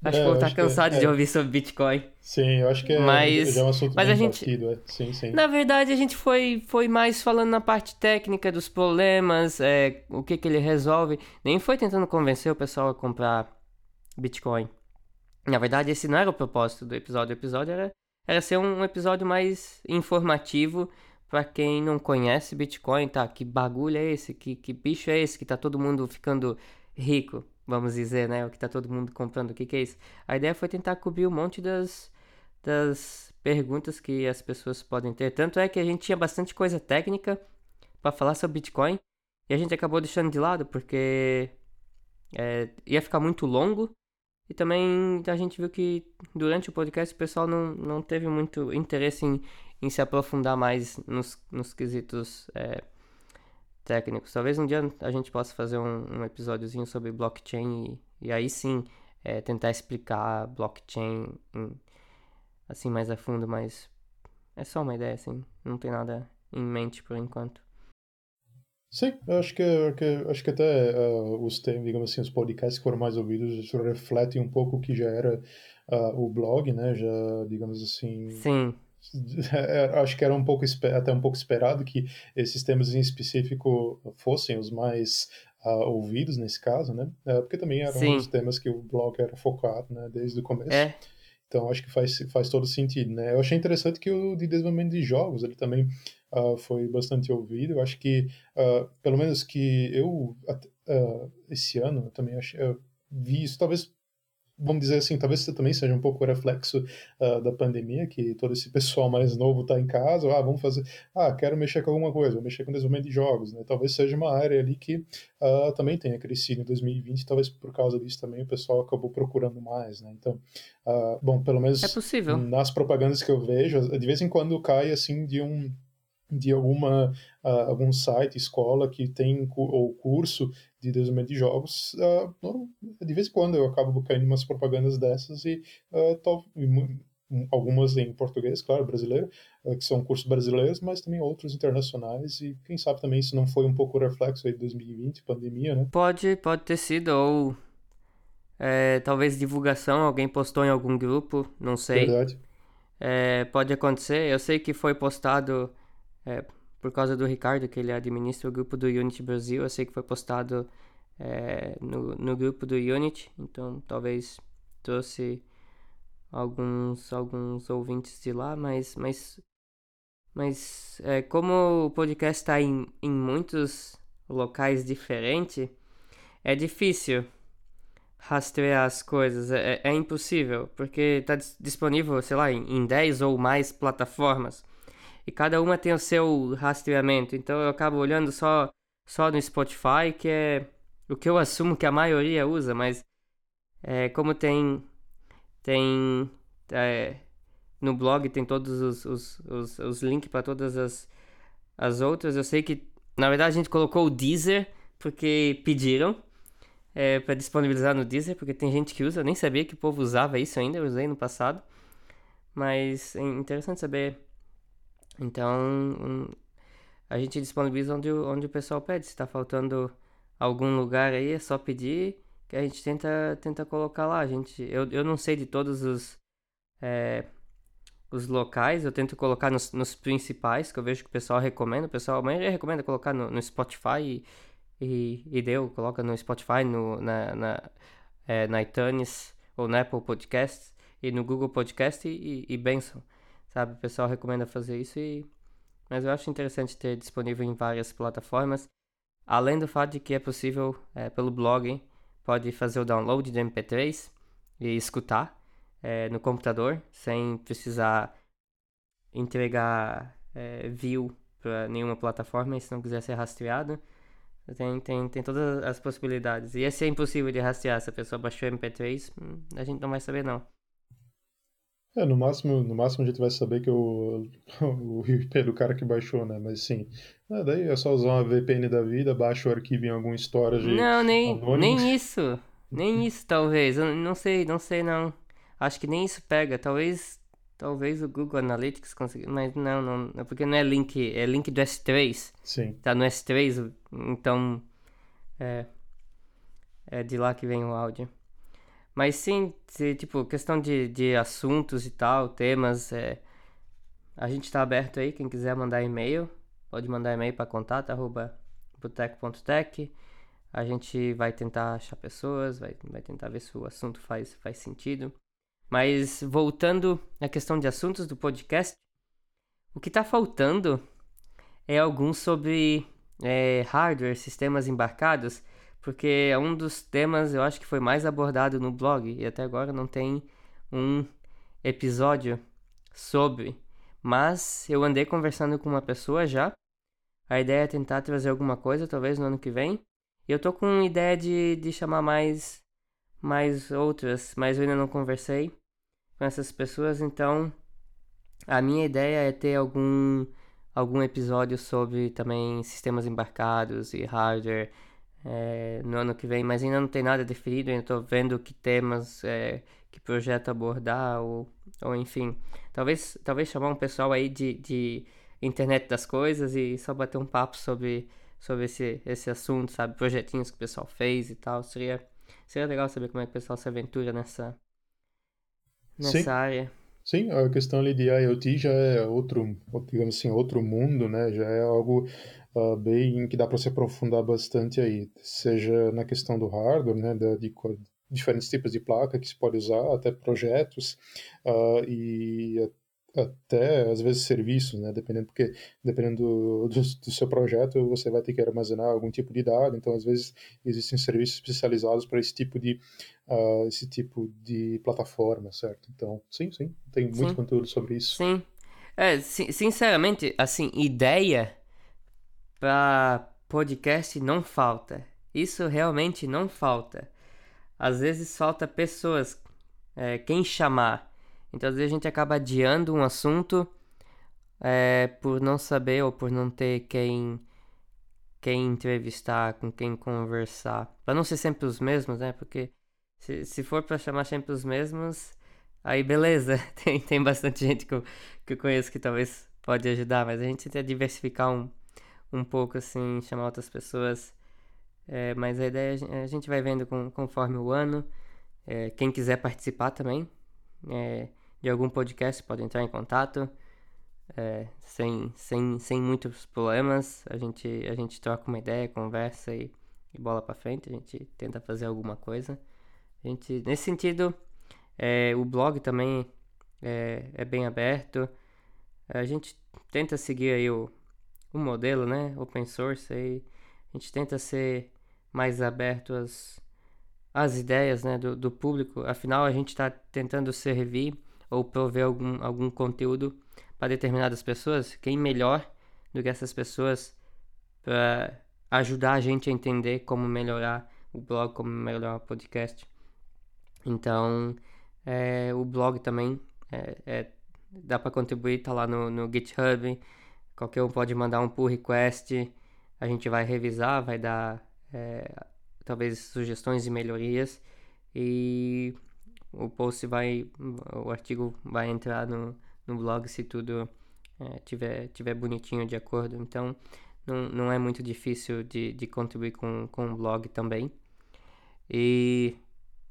Acho é, que vou estar cansado é, de ouvir sobre Bitcoin. Sim, eu acho que é, mas, é um assunto mas a gente, é. sim, sim. Na verdade, a gente foi, foi mais falando na parte técnica dos problemas, é, o que, que ele resolve. Nem foi tentando convencer o pessoal a comprar Bitcoin. Na verdade, esse não era o propósito do episódio. O episódio era, era ser um episódio mais informativo para quem não conhece Bitcoin, tá? Que bagulho é esse? Que, que bicho é esse que tá todo mundo ficando rico? Vamos dizer, né? O que tá todo mundo comprando, o que, que é isso? A ideia foi tentar cobrir um monte das, das perguntas que as pessoas podem ter. Tanto é que a gente tinha bastante coisa técnica para falar sobre Bitcoin e a gente acabou deixando de lado porque é, ia ficar muito longo e também a gente viu que durante o podcast o pessoal não, não teve muito interesse em, em se aprofundar mais nos, nos quesitos é, técnicos. Talvez um dia a gente possa fazer um, um episódiozinho sobre blockchain e, e aí sim é, tentar explicar blockchain em, assim mais a fundo, mas é só uma ideia, assim, não tem nada em mente por enquanto. Sim, acho que, que, acho que até uh, os temas, digamos assim, os podcasts que foram mais ouvidos refletem um pouco o que já era uh, o blog, né? Já, digamos assim. Sim. É, acho que era um pouco até um pouco esperado que esses temas em específico fossem os mais uh, ouvidos nesse caso, né? porque também eram Sim. os temas que o blog era focado, né? Desde o começo. É. Então acho que faz, faz todo sentido, né? Eu achei interessante que o de desenvolvimento de jogos ele também uh, foi bastante ouvido. Eu acho que, uh, pelo menos que eu, uh, esse ano, eu também achei, eu vi isso, talvez vamos dizer assim, talvez isso também seja um pouco reflexo uh, da pandemia, que todo esse pessoal mais novo está em casa, ah, vamos fazer, ah, quero mexer com alguma coisa, vou mexer com desenvolvimento de jogos, né? Talvez seja uma área ali que uh, também tenha crescido em 2020, talvez por causa disso também o pessoal acabou procurando mais, né? Então, uh, bom, pelo menos é nas propagandas que eu vejo, de vez em quando cai assim de um de alguma uh, algum site, escola que tem ou curso de desenvolvimento de jogos, uh, de vez em quando eu acabo caindo umas propagandas dessas e, uh, algumas em português, claro, brasileiro, que são cursos brasileiros, mas também outros internacionais e quem sabe também isso não foi um pouco reflexo aí de 2020, pandemia, né? Pode, pode ter sido ou é, talvez divulgação, alguém postou em algum grupo, não sei. Verdade. É, pode acontecer. Eu sei que foi postado é, por causa do Ricardo, que ele administra o grupo do Unity Brasil. Eu sei que foi postado é, no, no grupo do Unity, então talvez trouxe alguns, alguns ouvintes de lá, mas, mas, mas é, como o podcast está em, em muitos locais diferentes, é difícil rastrear as coisas, é, é impossível, porque está disponível, sei lá, em, em 10 ou mais plataformas e cada uma tem o seu rastreamento. Então eu acabo olhando só, só no Spotify, que é o que eu assumo que a maioria usa, mas é, como tem, tem é, no blog tem todos os, os, os, os links para todas as, as outras, eu sei que na verdade a gente colocou o Deezer porque pediram. É, para disponibilizar no Deezer, porque tem gente que usa, eu nem sabia que o povo usava isso ainda, eu usei no passado. Mas é interessante saber então, a gente disponibiliza onde, onde o pessoal pede. Se está faltando algum lugar aí, é só pedir que a gente tenta, tenta colocar lá. A gente, eu, eu não sei de todos os, é, os locais, eu tento colocar nos, nos principais, que eu vejo que o pessoal recomenda. O pessoal, maioria recomenda colocar no, no Spotify e, e, e, deu, coloca no Spotify, no, na, na, é, na iTunes ou na Apple Podcasts e no Google Podcast e, e, e benção sabe? O pessoal recomenda fazer isso e mas eu acho interessante ter disponível em várias plataformas, além do fato de que é possível é, pelo blog pode fazer o download do MP3 e escutar é, no computador, sem precisar entregar é, view para nenhuma plataforma, e se não quiser ser rastreado. Tem, tem, tem todas as possibilidades. E esse é impossível de rastrear. Se a pessoa baixou MP3, hum, a gente não vai saber, não. É, no máximo, no máximo a gente vai saber que o, o IP do cara que baixou, né? Mas sim, é, daí é só usar uma VPN da vida, baixa o arquivo em algum storage Não, nem, nem isso. Nem isso, talvez. Eu não sei, não sei, não. Acho que nem isso pega. Talvez talvez o Google Analytics consiga, mas não, não, é porque não é link, é link do S3. Sim. Tá no S3, então é, é de lá que vem o áudio. Mas sim, tipo, questão de, de assuntos e tal, temas, é, a gente está aberto aí, quem quiser mandar e-mail, pode mandar e-mail para contato.boteco.tech. A gente vai tentar achar pessoas, vai, vai tentar ver se o assunto faz, faz sentido. Mas voltando à questão de assuntos do podcast, o que está faltando é algum sobre é, hardware, sistemas embarcados porque é um dos temas eu acho que foi mais abordado no blog e até agora não tem um episódio sobre. Mas eu andei conversando com uma pessoa já. A ideia é tentar trazer alguma coisa, talvez no ano que vem. E eu tô com ideia de, de chamar mais, mais outras, mas eu ainda não conversei com essas pessoas, então a minha ideia é ter algum, algum episódio sobre também sistemas embarcados e hardware é, no ano que vem, mas ainda não tem nada definido, ainda estou vendo que temas, é, que projeto abordar, ou, ou enfim. Talvez, talvez chamar um pessoal aí de, de internet das coisas e só bater um papo sobre, sobre esse, esse assunto, sabe? Projetinhos que o pessoal fez e tal. Seria, seria legal saber como é que o pessoal se aventura nessa, nessa Sim. área. Sim, a questão ali de IoT já é outro, digamos assim, outro mundo, né? Já é algo uh, bem que dá para se aprofundar bastante aí, seja na questão do hardware, né, de, de diferentes tipos de placa que se pode usar, até projetos uh, e até às vezes serviços, né? Dependendo porque dependendo do, do, do, seu projeto você vai ter que armazenar algum tipo de dado. Então às vezes existem serviços especializados para esse tipo de uh, esse tipo de plataforma, certo? Então sim, sim, tem muito sim. conteúdo sobre isso. Sim, é, sinceramente, assim, ideia para podcast não falta. Isso realmente não falta. Às vezes falta pessoas, é, quem chamar. Então às vezes a gente acaba adiando um assunto é, por não saber ou por não ter quem quem entrevistar, com quem conversar. Para não ser sempre os mesmos, né? Porque se, se for para chamar sempre os mesmos, aí beleza. Tem, tem bastante gente que eu, que eu conheço que talvez pode ajudar, mas a gente tenta diversificar um, um pouco assim, chamar outras pessoas. É, mas a ideia a gente vai vendo com, conforme o ano. É, quem quiser participar também é, de algum podcast pode entrar em contato. É, sem, sem, sem muitos problemas. A gente, a gente troca uma ideia, conversa e, e bola para frente. A gente tenta fazer alguma coisa. A gente, nesse sentido, é, o blog também é, é bem aberto. A gente tenta seguir aí o, o modelo, né, open source, aí a gente tenta ser mais aberto às, às ideias, né, do, do público. Afinal, a gente está tentando servir ou prover algum, algum conteúdo para determinadas pessoas. Quem melhor do que essas pessoas para ajudar a gente a entender como melhorar o blog, como melhorar o podcast. Então, é, o blog também é, é dá para contribuir, tá lá no, no GitHub. Qualquer um pode mandar um pull request, a gente vai revisar, vai dar é, talvez sugestões e melhorias e o post vai, o artigo vai entrar no, no blog se tudo é, tiver, tiver bonitinho de acordo. Então não, não é muito difícil de, de contribuir com, com o blog também. E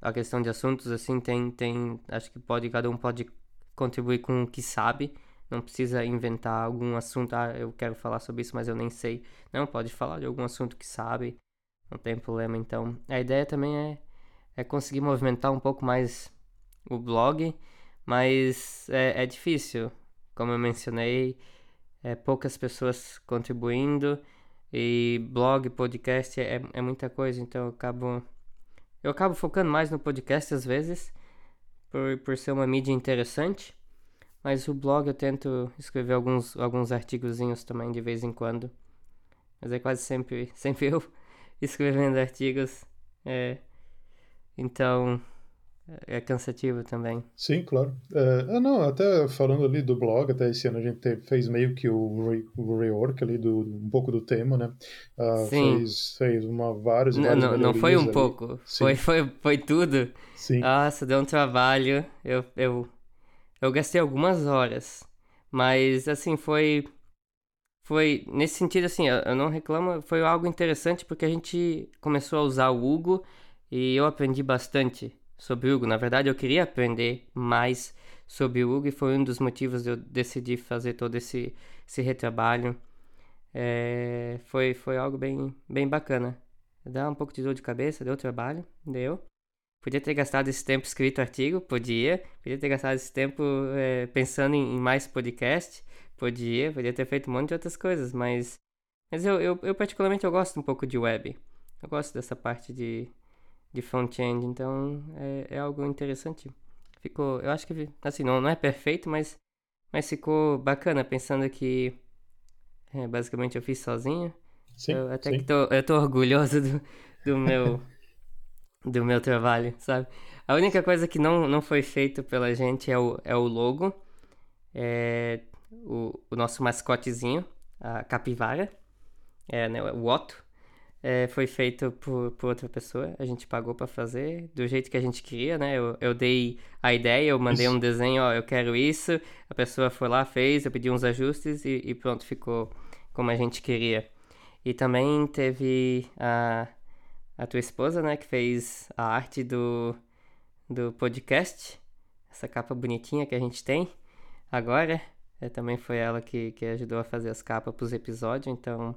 a questão de assuntos assim tem, tem acho que pode cada um pode contribuir com o que sabe não precisa inventar algum assunto, ah, eu quero falar sobre isso, mas eu nem sei. Não, pode falar de algum assunto que sabe, não tem problema. Então, a ideia também é, é conseguir movimentar um pouco mais o blog, mas é, é difícil. Como eu mencionei, é poucas pessoas contribuindo e blog, podcast é, é muita coisa, então eu acabo eu acabo focando mais no podcast às vezes, por, por ser uma mídia interessante. Mas o blog eu tento escrever alguns, alguns artigozinhos também de vez em quando. Mas é quase sempre, sempre eu escrevendo artigos. É, então, é cansativo também. Sim, claro. É, não, até falando ali do blog, até esse ano a gente fez meio que o, re, o rework ali do um pouco do tema, né? Uh, Sim. Fez, fez uma várias, não, não, não foi um ali. pouco, foi, foi, foi tudo. Sim. Nossa, deu um trabalho. Eu, eu, eu gastei algumas horas, mas assim foi foi nesse sentido assim, eu não reclamo, foi algo interessante porque a gente começou a usar o Hugo e eu aprendi bastante sobre o Hugo. Na verdade, eu queria aprender mais sobre o Hugo e foi um dos motivos de eu decidir fazer todo esse, esse retrabalho. É, foi, foi algo bem, bem bacana. Dá um pouco de dor de cabeça, deu trabalho, deu. Podia ter gastado esse tempo escrito artigo, podia. Podia ter gastado esse tempo é, pensando em, em, mais podcast, podia. Podia ter feito um monte de outras coisas, mas... Mas eu, eu, eu particularmente eu gosto um pouco de web. Eu gosto dessa parte de, de front-end, então é, é, algo interessante. Ficou, eu acho que, assim, não, não é perfeito, mas, mas ficou bacana, pensando que é, basicamente eu fiz sozinho. Sim, eu até sim. que tô, eu tô orgulhoso do, do meu do meu trabalho, sabe? A única coisa que não, não foi feito pela gente é o, é o logo, é o, o nosso mascotezinho, a capivara, é, né, o Otto é, foi feito por, por outra pessoa. A gente pagou para fazer do jeito que a gente queria, né? Eu, eu dei a ideia, eu mandei Isso. um desenho, ó, eu quero isso. A pessoa foi lá, fez, eu pedi uns ajustes e, e pronto, ficou como a gente queria. E também teve a, a tua esposa, né? Que fez a arte do, do podcast. Essa capa bonitinha que a gente tem agora. É, também foi ela que, que ajudou a fazer as capas para os episódios, então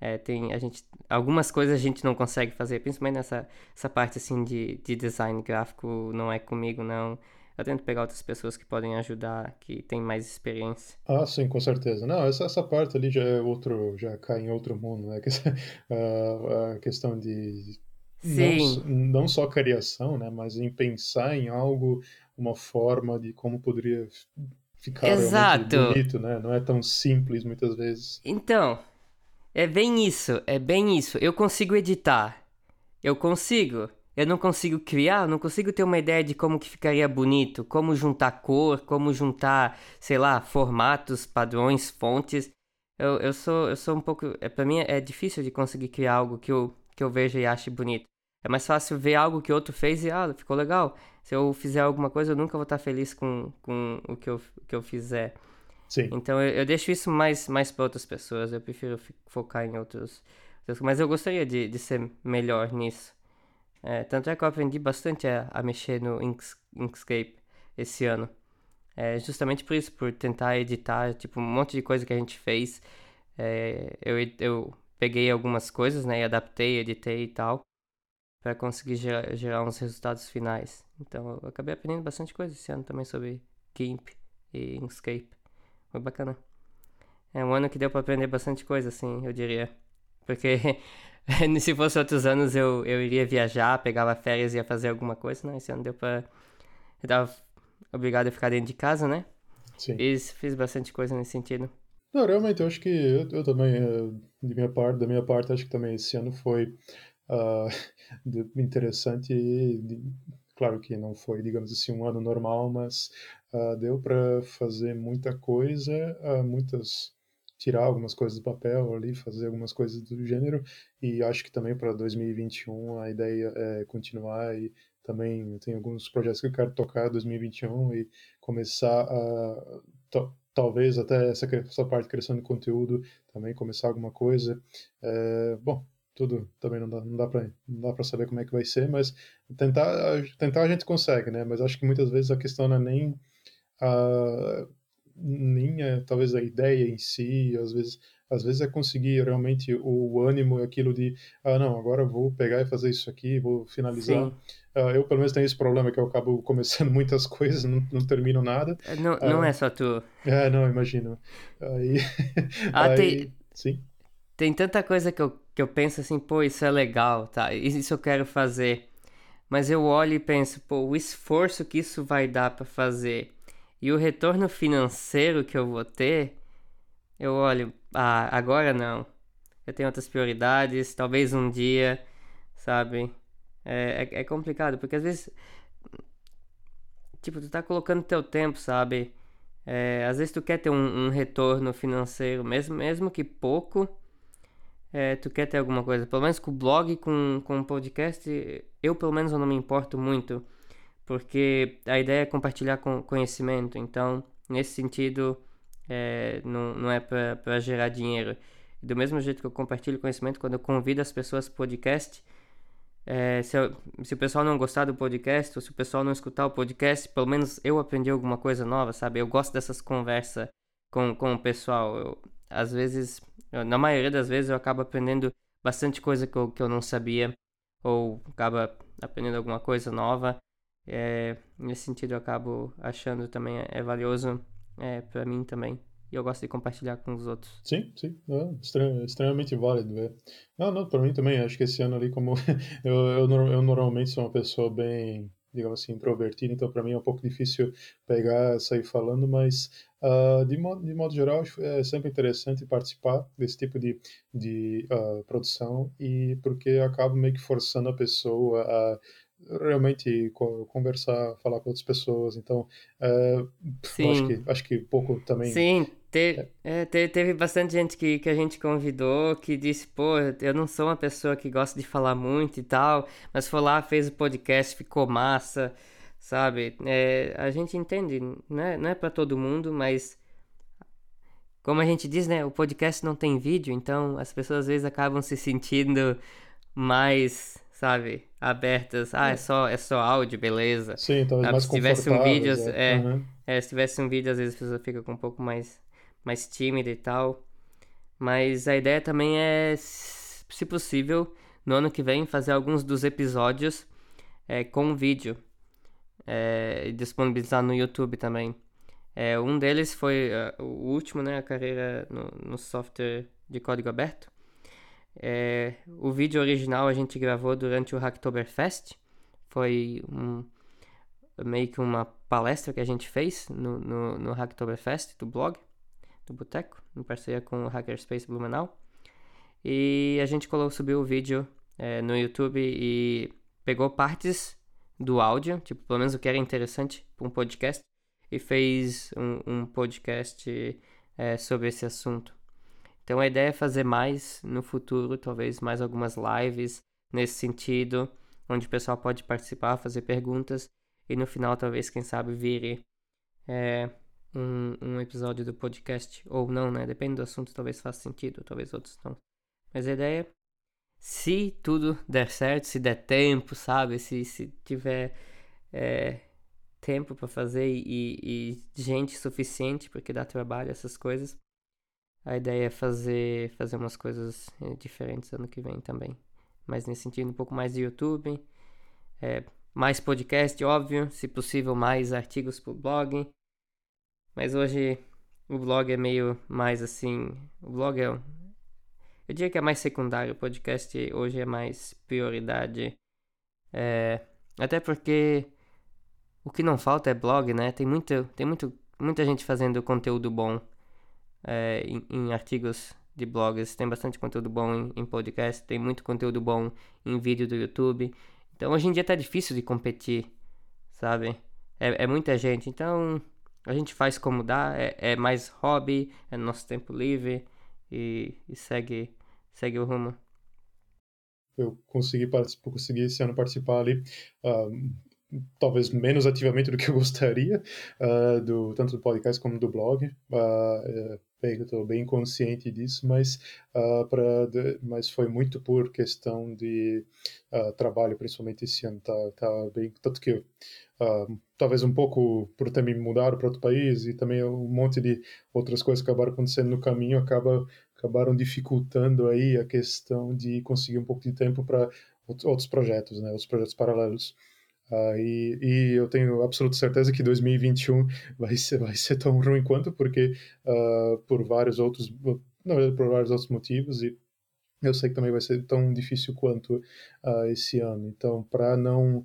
é, tem a gente algumas coisas a gente não consegue fazer, principalmente nessa essa parte assim de, de design gráfico não é comigo não. Eu tento pegar outras pessoas que podem ajudar, que têm mais experiência. Ah, sim, com certeza. Não, essa, essa parte ali já é outro, já cai em outro mundo, né? a, a questão de Sim. Não, não só criação, né? Mas em pensar em algo, uma forma de como poderia ficar Exato. bonito, né? Não é tão simples muitas vezes. Então, é bem isso, é bem isso. Eu consigo editar. Eu consigo. Eu não consigo criar, não consigo ter uma ideia de como que ficaria bonito, como juntar cor, como juntar, sei lá, formatos, padrões, fontes. Eu, eu sou eu sou um pouco, é, para mim é difícil de conseguir criar algo que eu que eu veja e ache bonito. É mais fácil ver algo que outro fez e ah, ficou legal. Se eu fizer alguma coisa, eu nunca vou estar feliz com, com o que eu, que eu fizer. Sim. Então eu, eu deixo isso mais, mais para outras pessoas. Eu prefiro focar em outros. mas eu gostaria de, de ser melhor nisso. É, tanto é que eu aprendi bastante a, a mexer no Inks, Inkscape esse ano. É, justamente por isso, por tentar editar tipo, um monte de coisa que a gente fez. É, eu, eu peguei algumas coisas, né, e adaptei, editei e tal, para conseguir gerar, gerar uns resultados finais. Então eu acabei aprendendo bastante coisa esse ano também sobre GIMP e Inkscape. Foi bacana. É um ano que deu para aprender bastante coisa, assim, eu diria. Porque se fosse outros anos eu, eu iria viajar, pegava férias e ia fazer alguma coisa, né? Esse ano deu pra. Eu tava obrigado a ficar dentro de casa, né? Sim. E fiz bastante coisa nesse sentido. Não, realmente, eu acho que eu, eu também, de minha parte, da minha parte, acho que também esse ano foi uh, interessante e, claro que não foi, digamos assim, um ano normal, mas uh, deu para fazer muita coisa, uh, muitas tirar algumas coisas do papel ali, fazer algumas coisas do gênero, e acho que também para 2021 a ideia é continuar e também tem alguns projetos que eu quero tocar em 2021 e começar a talvez até essa, essa parte de criação de conteúdo também começar alguma coisa. É, bom, tudo também não dá, não dá para não dá para saber como é que vai ser, mas tentar tentar a gente consegue, né? Mas acho que muitas vezes a questão não é nem a nem é, talvez a ideia em si, às vezes às vezes é conseguir realmente o ânimo, aquilo de, ah, não, agora vou pegar e fazer isso aqui, vou finalizar. Uh, eu, pelo menos, tenho esse problema que eu acabo começando muitas coisas, não, não termino nada. Não, não uh, é só tu. É, não, imagino. Aí, ah, aí, tem, sim. Tem tanta coisa que eu, que eu penso assim, pô, isso é legal, tá? Isso eu quero fazer. mas eu olho e penso, pô, o esforço que isso vai dar para fazer e o retorno financeiro que eu vou ter, eu olho, ah, agora não. Eu tenho outras prioridades, talvez um dia, sabe? É, é, é complicado, porque às vezes, tipo, tu tá colocando teu tempo, sabe? É, às vezes tu quer ter um, um, retorno financeiro, mesmo, mesmo que pouco, é, tu quer ter alguma coisa. Pelo menos com o blog, com, com o podcast, eu pelo menos eu não me importo muito, porque a ideia é compartilhar com, conhecimento. Então, nesse sentido, é, não, não é para gerar dinheiro. Do mesmo jeito que eu compartilho conhecimento, quando eu convido as pessoas para podcast, é, se, eu, se, o pessoal não gostar do podcast, ou se o pessoal não escutar o podcast, pelo menos eu aprendi alguma coisa nova, sabe? Eu gosto dessas conversas com, com o pessoal. Eu, às vezes, eu, na maioria das vezes, eu acabo aprendendo bastante coisa que eu, que eu não sabia, ou acaba aprendendo alguma coisa nova. É, nesse sentido, eu acabo achando também é, é valioso é, para mim também e eu gosto de compartilhar com os outros. Sim, sim, é extremamente válido. É. Não, não, para mim também, acho que esse ano ali, como eu, eu, eu, normalmente sou uma pessoa bem, digamos assim, introvertida, então para mim é um pouco difícil pegar, sair falando, mas uh, de, modo, de modo geral é sempre interessante participar desse tipo de, de uh, produção e porque acaba meio que forçando a pessoa a realmente conversar, falar com outras pessoas. Então, uh, acho, que, acho que pouco também. Sim, te, é. te, teve bastante gente que, que a gente convidou que disse: pô, eu não sou uma pessoa que gosta de falar muito e tal, mas foi lá, fez o podcast, ficou massa, sabe? É, a gente entende, né? não é para todo mundo, mas. Como a gente diz, né? O podcast não tem vídeo, então as pessoas às vezes acabam se sentindo mais sabe, abertas. Ah, é, só, é só áudio, beleza. Sim, então mais Se tivesse um vídeo, é, é, uhum. é, se tivesse um vídeo, às vezes a pessoa fica com um pouco mais, mais tímida e tal. Mas a ideia também é, se possível, no ano que vem, fazer alguns dos episódios é, com vídeo. É, e disponibilizar no YouTube também. É, um deles foi uh, o último, né? A carreira no, no software de código aberto. É, o vídeo original a gente gravou durante o Hacktoberfest. Foi um, meio que uma palestra que a gente fez no, no, no Hacktoberfest do blog, do Boteco, em parceria com o Hackerspace Blumenau. E a gente colocou, subiu o vídeo é, no YouTube e pegou partes do áudio, tipo, pelo menos o que era interessante para um podcast, e fez um, um podcast é, sobre esse assunto. Então a ideia é fazer mais no futuro, talvez mais algumas lives nesse sentido, onde o pessoal pode participar, fazer perguntas e no final talvez, quem sabe, vire é, um, um episódio do podcast ou não, né? Depende do assunto, talvez faça sentido, talvez outros não. Mas a ideia, se tudo der certo, se der tempo, sabe? Se, se tiver é, tempo para fazer e, e gente suficiente, porque dá trabalho essas coisas, a ideia é fazer, fazer umas coisas é, diferentes ano que vem também. Mas nesse sentido, um pouco mais de YouTube, é, mais podcast, óbvio, se possível, mais artigos pro blog. Mas hoje o blog é meio mais assim. O blog é. Eu diria que é mais secundário, o podcast hoje é mais prioridade. É, até porque o que não falta é blog, né? Tem, muito, tem muito, muita gente fazendo conteúdo bom é, em, em, artigos de blogs, tem bastante conteúdo bom em, em, podcast, tem muito conteúdo bom em vídeo do YouTube. Então hoje em dia tá difícil de competir, sabe? É, é muita gente, então a gente faz como dá, é, é mais hobby, é nosso tempo livre e, e segue, segue o rumo eu consegui, consegui esse ano participar ali uh, talvez menos ativamente do que eu gostaria, uh, do, tanto do podcast como do blog. Uh, bem, estou bem consciente disso, mas, uh, mas foi muito por questão de trabalho, principalmente esse ano. Tá, tá bem, tanto que talvez um pouco por me mudado para outro país e também um monte de outras coisas que acabaram acontecendo no caminho acaba, acabaram dificultando aí a questão de conseguir um pouco de tempo para outros projetos, né, outros projetos paralelos. Uh, e, e, eu tenho absoluta certeza que 2021 vai ser, vai ser tão ruim quanto, porque uh, por vários outros, na verdade, por vários outros motivos, e eu sei que também vai ser tão difícil quanto uh, esse ano. Então, para não.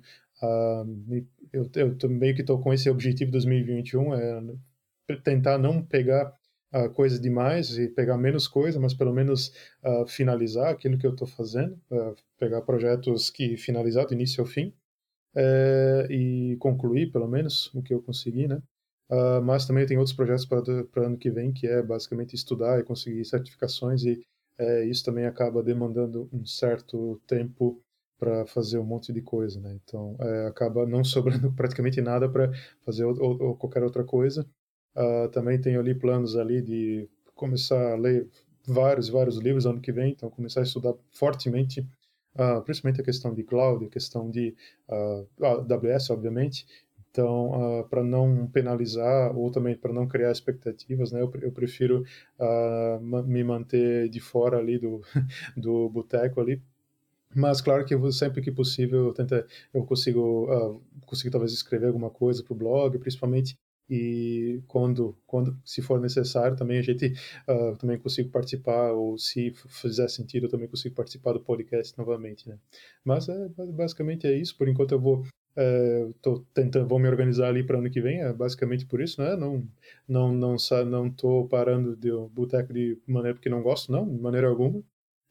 Me, eu, eu meio que estou com esse objetivo 2021, é tentar não pegar uh, coisa demais e pegar menos coisa, mas pelo menos finalizar aquilo que eu estou fazendo, pegar projetos que finalizar do início ao fim eh, e concluir pelo menos o que eu consegui, né? mas também tem outros projetos para ano que vem que é basicamente estudar e conseguir certificações e eh, isso também acaba demandando um certo tempo para fazer um monte de coisa, né? Então é, acaba não sobrando praticamente nada para fazer ou, ou, ou, qualquer outra coisa. Uh, também tenho ali planos ali de começar a ler vários, vários livros ano que vem, então começar a estudar fortemente, uh, principalmente a questão de cloud, a questão de uh, ah, AWS, obviamente. Então, uh, para não penalizar ou também para não criar expectativas, né, eu, eu prefiro me manter de fora ali do, do boteco ali, mas claro que eu, sempre que possível eu tento, eu consigo uh, consigo talvez escrever alguma coisa para o blog, principalmente e quando, quando se for necessário também a gente uh, também consigo participar ou se fizer sentido eu também consigo participar do podcast novamente né? Mas é, basicamente é isso. Por enquanto eu vou é, tentando vou me organizar ali para ano que vem é basicamente por isso né? Não não não não tô parando de boteco de maneira porque não gosto não de maneira alguma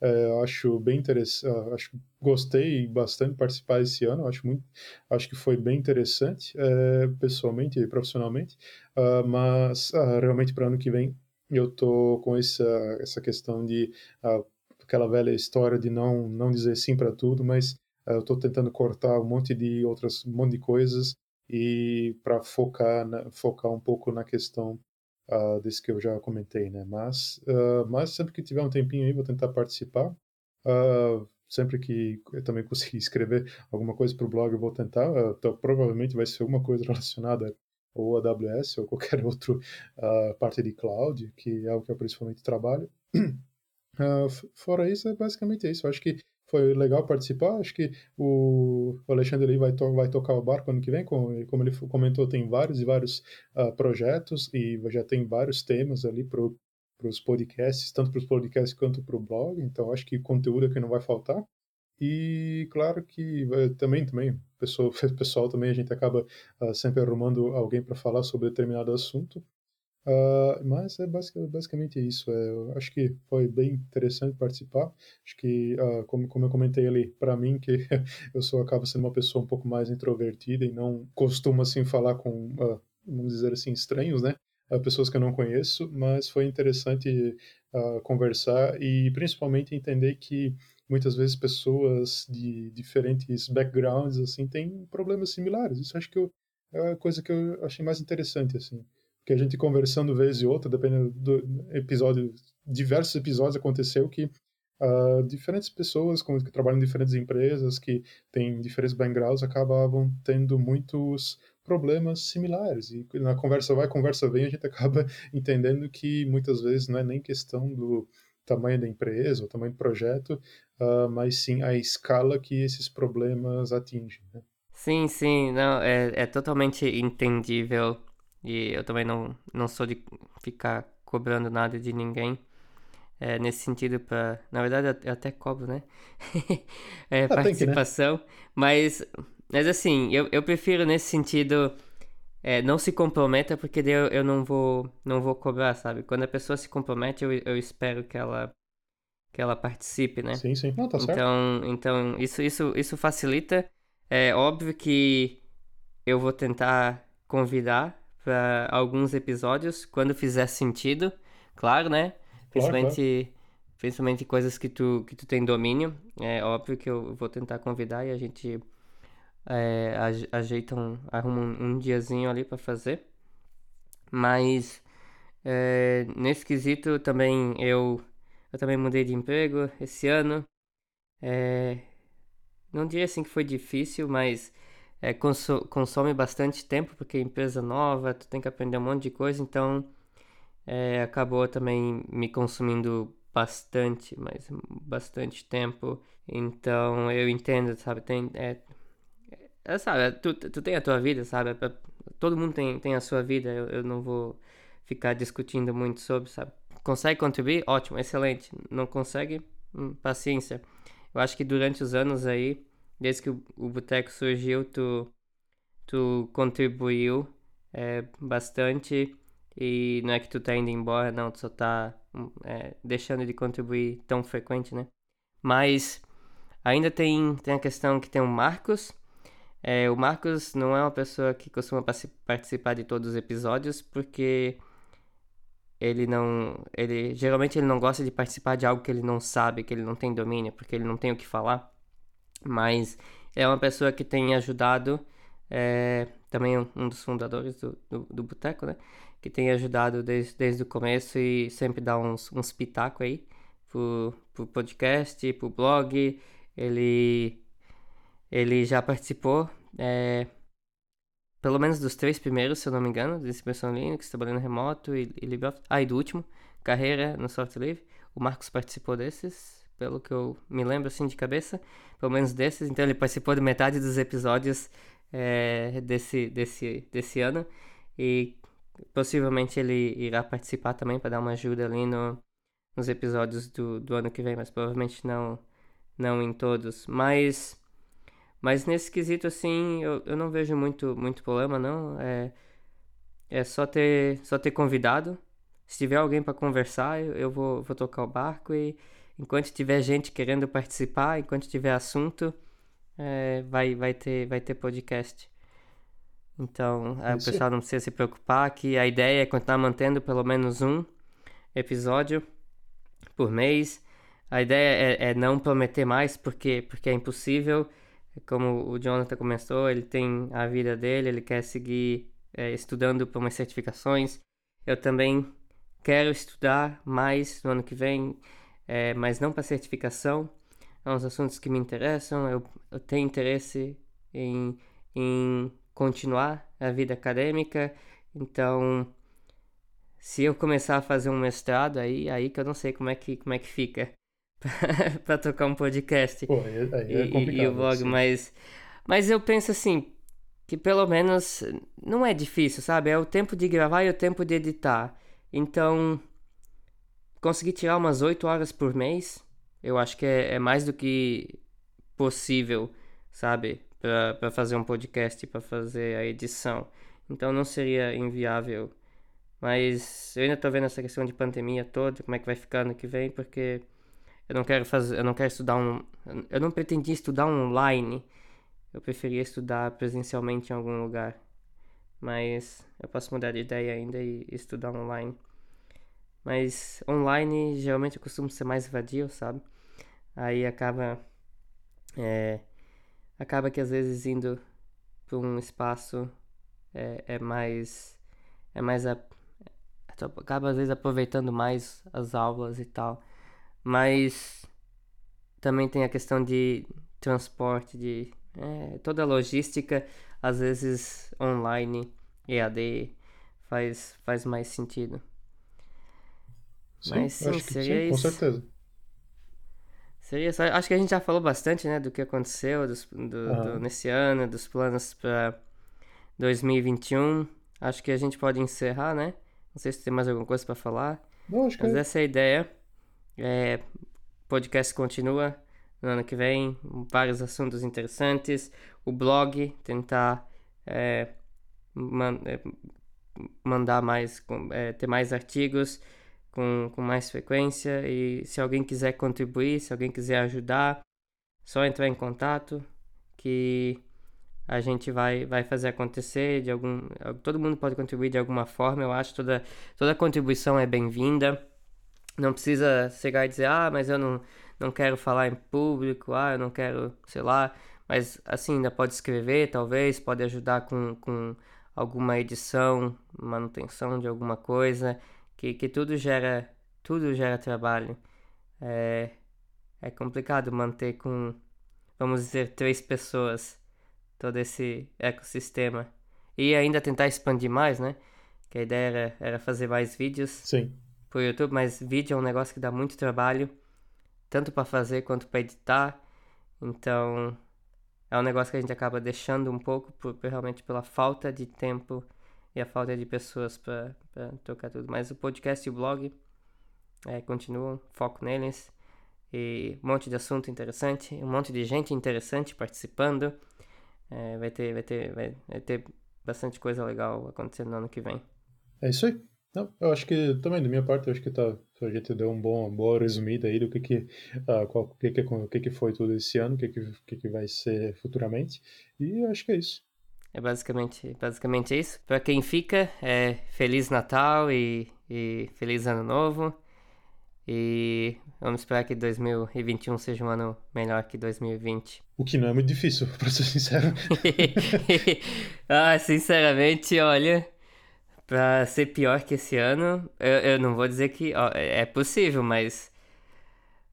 é, acho bem interessante, ah, acho gostei bastante de participar esse ano, acho muito, acho que foi bem interessante, é, pessoalmente e profissionalmente, uh, mas uh, realmente para ano que vem eu tô com essa essa questão de uh, aquela velha história de não não dizer sim para tudo, mas eu tô tentando cortar um monte de outras um monte de coisas e para focar na, focar um pouco na questão uh, desse que eu já comentei, né? Mas, uh, mas sempre que tiver um tempinho aí, vou tentar participar. Uh, sempre que eu também conseguir escrever alguma coisa para o blog, eu vou tentar. então, provavelmente vai ser alguma coisa relacionada ou AWS ou qualquer outra parte de cloud, que é algo que eu principalmente trabalho. fora isso, é basicamente isso. Eu acho que foi legal participar. Acho que o Alexandre ali vai, to vai tocar o barco ano que vem, como, como ele comentou, tem vários e vários uh, projetos e já tem vários temas ali para os podcasts, tanto para os podcasts quanto para o blog. Então acho que conteúdo é que não vai faltar. E claro que também também pessoal, pessoal também a gente acaba uh, sempre arrumando alguém para falar sobre determinado assunto. Uh, mas é basicamente isso. É, eu acho que foi bem interessante participar. Acho que, uh, como, como eu comentei ali, para mim, que eu sou acabo sendo uma pessoa um pouco mais introvertida e não costumo assim falar com, uh, vamos dizer assim, estranhos, né? pessoas que eu não conheço, mas foi interessante conversar e principalmente entender que muitas vezes pessoas de diferentes backgrounds assim têm problemas similares. Isso acho que eu, é a coisa que eu achei mais interessante assim que a gente conversando vez e outra, dependendo do episódio, diversos episódios aconteceu que uh, diferentes pessoas com, que trabalham em diferentes empresas, que têm diferentes backgrounds, acabavam tendo muitos problemas similares. E na conversa vai, conversa vem, a gente acaba entendendo que muitas vezes não é nem questão do tamanho da empresa, o tamanho do projeto, uh, mas sim a escala que esses problemas atingem. Né? Sim, sim, não, é, é totalmente entendível e eu também não, não sou de ficar cobrando nada de ninguém. É, nesse sentido, para na verdade eu até cobro, né? é, ah, participação. Que, né? Mas, mas assim, eu, eu prefiro nesse sentido. É, não se comprometa porque eu, eu não vou não vou cobrar, sabe? Quando a pessoa se compromete, eu, eu espero que ela que ela participe, né? Sim, sim. Não, tá certo. Então, então isso, isso, isso facilita. É óbvio que eu vou tentar convidar para alguns episódios, quando fizer sentido, claro, né? Principalmente, claro, claro. principalmente coisas que tu, que tu tem domínio. É óbvio que eu vou tentar convidar e a gente é, ajeita um, arruma um, um diazinho ali para fazer. Mas é, nesse quesito também eu, eu também mudei de emprego esse ano. É, não diria assim que foi difícil, mas é, consome bastante tempo, porque é empresa nova, tu tem que aprender um monte de coisa, então é, acabou também me consumindo bastante, mas bastante tempo. Então eu entendo, sabe? Tem, é, é, sabe, tu, tu tem a tua vida, sabe? É, todo mundo tem, tem a sua vida, eu, eu não vou ficar discutindo muito sobre, sabe? Consegue contribuir? Ótimo, excelente. Não consegue? hum, paciência. Eu acho que durante os anos aí, desde que o, Boteco surgiu, tu, tu contribuiu é, bastante e não é que tu tá indo embora, não, tu só tá hum, é, deixando de contribuir tão frequente, né? Mas ainda tem, tem a questão que tem o Marcos. É, o Marcos não é uma pessoa que costuma participar de todos os episódios, porque ele não. Ele geralmente ele não gosta de participar de algo que ele não sabe, que ele não tem domínio, porque ele não tem o que falar. Mas é uma pessoa que tem ajudado, é, também um dos fundadores do, do, do Boteco, né? Que tem ajudado desde, desde o começo e sempre dá uns, uns pitacos aí pro, pro podcast, pro blog. Ele, ele já participou. É, pelo menos dos três primeiros, se eu não me engano, distribuição Linux, trabalhando remoto e, e LibreOffice. Ah, e do último, carreira no software livre. O Marcos participou desses, pelo que eu me lembro assim de cabeça, pelo menos desses. Então ele participou de metade dos episódios é, desse, desse, desse ano e possivelmente ele irá participar também para dar uma ajuda ali no, nos episódios do, do ano que vem, mas provavelmente não, não em todos. Mas mas nesse quesito, assim, eu, eu não vejo muito, muito problema, não. É, é só ter, só ter convidado. Se tiver alguém para conversar, eu, eu vou, vou tocar o barco e enquanto tiver gente querendo participar, enquanto tiver assunto, é, vai, vai, ter, vai ter podcast. Então, é, o pessoal não precisa se preocupar que a ideia é continuar mantendo pelo menos um episódio por mês. A ideia é, é não prometer mais porque, porque é impossível como o Jonathan começou, ele tem a vida dele, ele quer seguir é, estudando para umas certificações. Eu também quero estudar mais no ano que vem, é, mas não para certificação. É uns assuntos que me interessam, eu, eu tenho interesse em, em continuar a vida acadêmica, então se eu começar a fazer um mestrado aí, aí que eu não sei como é que, como é que fica. para tocar um podcast Pô, aí, aí é e, e, o vlog, assim. mas, mas eu penso assim, que pelo menos não é difícil, sabe? É o tempo de gravar e o tempo de editar. Então, conseguir tirar umas 8 horas por mês, eu acho que é, é mais do que possível, sabe? Para fazer um podcast, para fazer a edição. Então, não seria inviável. Mas eu ainda tô vendo essa questão de pandemia toda, como é que vai ficar no que vem, porque eu não quero fazer, eu não quero estudar um, eu não pretendia estudar online. Eu preferia estudar presencialmente em algum lugar. Mas eu posso mudar de ideia ainda e estudar online. Mas online geralmente eu costumo ser mais vadio, sabe? Aí acaba é, acaba que às vezes indo para um espaço é, é mais é mais a, acaba às vezes aproveitando mais as aulas e tal. Mas também tem a questão de transporte, de é, toda a logística, às vezes online, EAD, faz, faz mais sentido. Sim, Mas sim, seria sim, com certeza. Seria só, acho que a gente já falou bastante, né, do que aconteceu dos, do, do, nesse ano, dos planos para 2021. Acho que a gente pode encerrar, né? Não sei se tem mais alguma coisa para falar. Não, acho Mas que... essa é a ideia. É, podcast continua no ano que vem, vários assuntos interessantes. O blog, tentar é, man, é, mandar mais, é, ter mais artigos com, com mais frequência. E se alguém quiser contribuir, se alguém quiser ajudar, só entrar em contato que a gente vai, vai fazer acontecer de algum todo mundo pode contribuir de alguma forma eu acho toda toda contribuição é bem-vinda não precisa chegar e dizer, ah, mas eu não, não quero falar em público, ah, eu não quero, sei lá. Mas assim, ainda pode escrever, talvez, pode ajudar com, com alguma edição, manutenção de alguma coisa, que, que tudo gera, tudo gera trabalho. É, é complicado manter com, vamos dizer, três pessoas todo esse ecossistema. E ainda tentar expandir mais, né? Que a ideia era, era fazer mais vídeos. Sim pro YouTube, mas vídeo é um negócio que dá muito trabalho, tanto para fazer quanto para editar. Então, é um negócio que a gente acaba deixando um pouco por, realmente pela falta de tempo e a falta de pessoas para tocar tudo. Mas o podcast e o blog é, continuam, foco neles. e um monte de assunto interessante, um monte de gente interessante participando. É, vai ter, vai ter, vai, vai ter bastante coisa legal acontecendo no ano que vem. É isso aí. Não, eu acho que também da minha parte, eu acho que tá, a gente deu um bom, uma boa resumida aí do que que, uh, qual, que que, que que foi tudo esse ano, o que que, que que vai ser futuramente. E acho que é isso. É basicamente, basicamente isso. Para quem fica, é Feliz Natal e, e Feliz Ano Novo. E vamos esperar que 2021 seja um ano melhor que 2020. O que não é muito difícil, pra ser sincero. ah, sinceramente, olha, pra ser pior que esse ano, eu, eu não vou dizer que ó, é possível, mas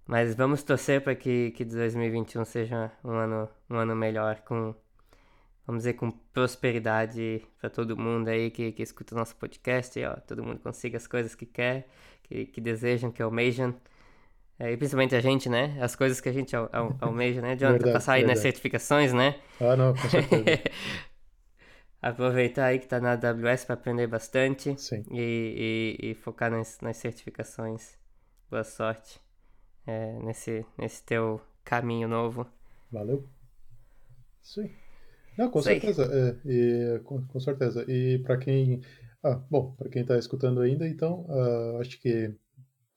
mas vamos torcer para que, que 2021 seja um ano, um ano melhor, com, vamos dizer, com prosperidade para todo mundo aí que, que escuta o nosso podcast, ó, todo mundo consiga as coisas que quer, que, que desejam, que almejam. É, e principalmente a gente, né? As coisas que a gente al, al, almeja, né, Jonathan? Verdade, passar aí verdade. nas certificações, né? Ah, não, com certeza. Aproveitar aí que tá na AWS para aprender bastante. Sim. E, e, e, focar nas, nas certificações. Boa sorte é, nesse, nesse teu caminho novo. Valeu. Sim. Não, com certeza. É, e, com, com, certeza. E para quem. Ah, bom, para quem está escutando ainda, então, uh, acho que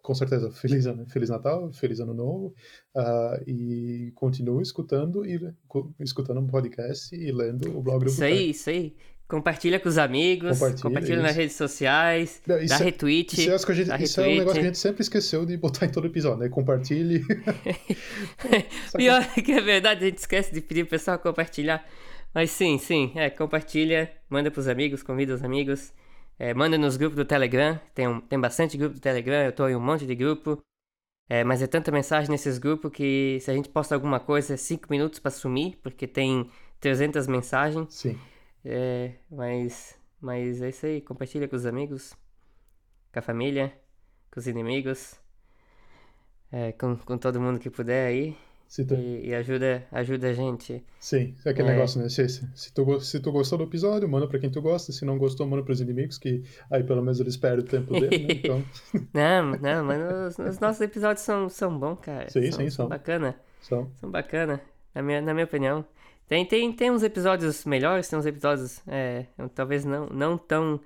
com certeza, feliz, feliz Natal, feliz Ano Novo, uh, e continue escutando e escutando um podcast e lendo o blog do Isso aí, isso aí. Compartilha com os amigos, compartilha, compartilha nas redes sociais, Não, dá é, retweet. Isso, é, gente, isso é, um negócio que a gente sempre esqueceu de botar em todo episódio, né? Compartilhe. Pior que é verdade, a gente esquece de pedir pro pessoal compartilhar. Mas sim, sim, é, compartilha, manda pros amigos, convida os amigos. É, manda nos grupos do Telegram, tem, um, tem bastante grupo do Telegram, eu tô em um monte de grupo. É, mas é tanta mensagem nesses grupos que se a gente posta alguma coisa é 5 minutos para sumir, porque tem 300 mensagens. Sim. É, mas, mas é isso aí, compartilha com os amigos, com a família, com os inimigos, é, com, com todo mundo que puder aí. Se tu... e, e, ajuda, ajuda a gente. Sim, é aquele é... negócio, né? Se, se, tu, se tu gostou do episódio, manda pra quem tu gosta. Se não gostou, manda pros inimigos, que aí pelo menos eles perdem o tempo dele, né? Então... não, não, mas os, os, nossos episódios são, são bons, cara. Sim, são, sim, são. São bacana. São. São bacana, na minha, na minha opinião. Tem, tem, tem uns episódios melhores, tem uns episódios, é, talvez não, não tão,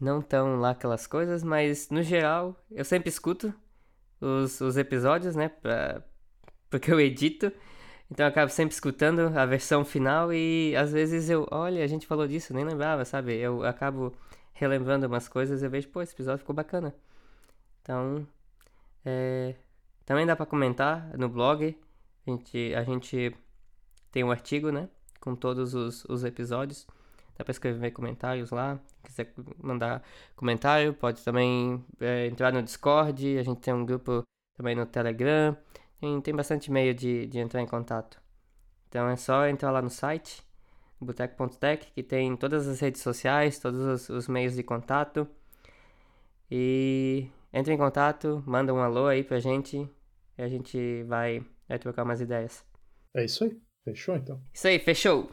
não tão lá aquelas coisas, mas no geral, eu sempre escuto os, os episódios, né, pra, porque eu edito. Então eu acabo sempre escutando a versão final e às vezes eu, olha, a gente falou disso, nem lembrava, sabe? Eu acabo relembrando umas coisas e eu vejo, pô, esse episódio ficou bacana. Então, é, também dá para comentar no blog. A gente, a gente tem um artigo, né? Com todos os, os episódios. Dá para escrever comentários lá. Se quiser mandar comentário, pode também é, entrar no Discord. A gente tem um grupo também no Telegram. Tem, tem bastante meio de, de entrar em contato. Então é só entrar lá no site, boteco.tech, que tem todas as redes sociais, todos os, os, meios de contato. E entre em contato, manda um alô aí pra gente e a gente vai, vai trocar umas ideias. É isso aí. Fechou então? Isso aí, fechou.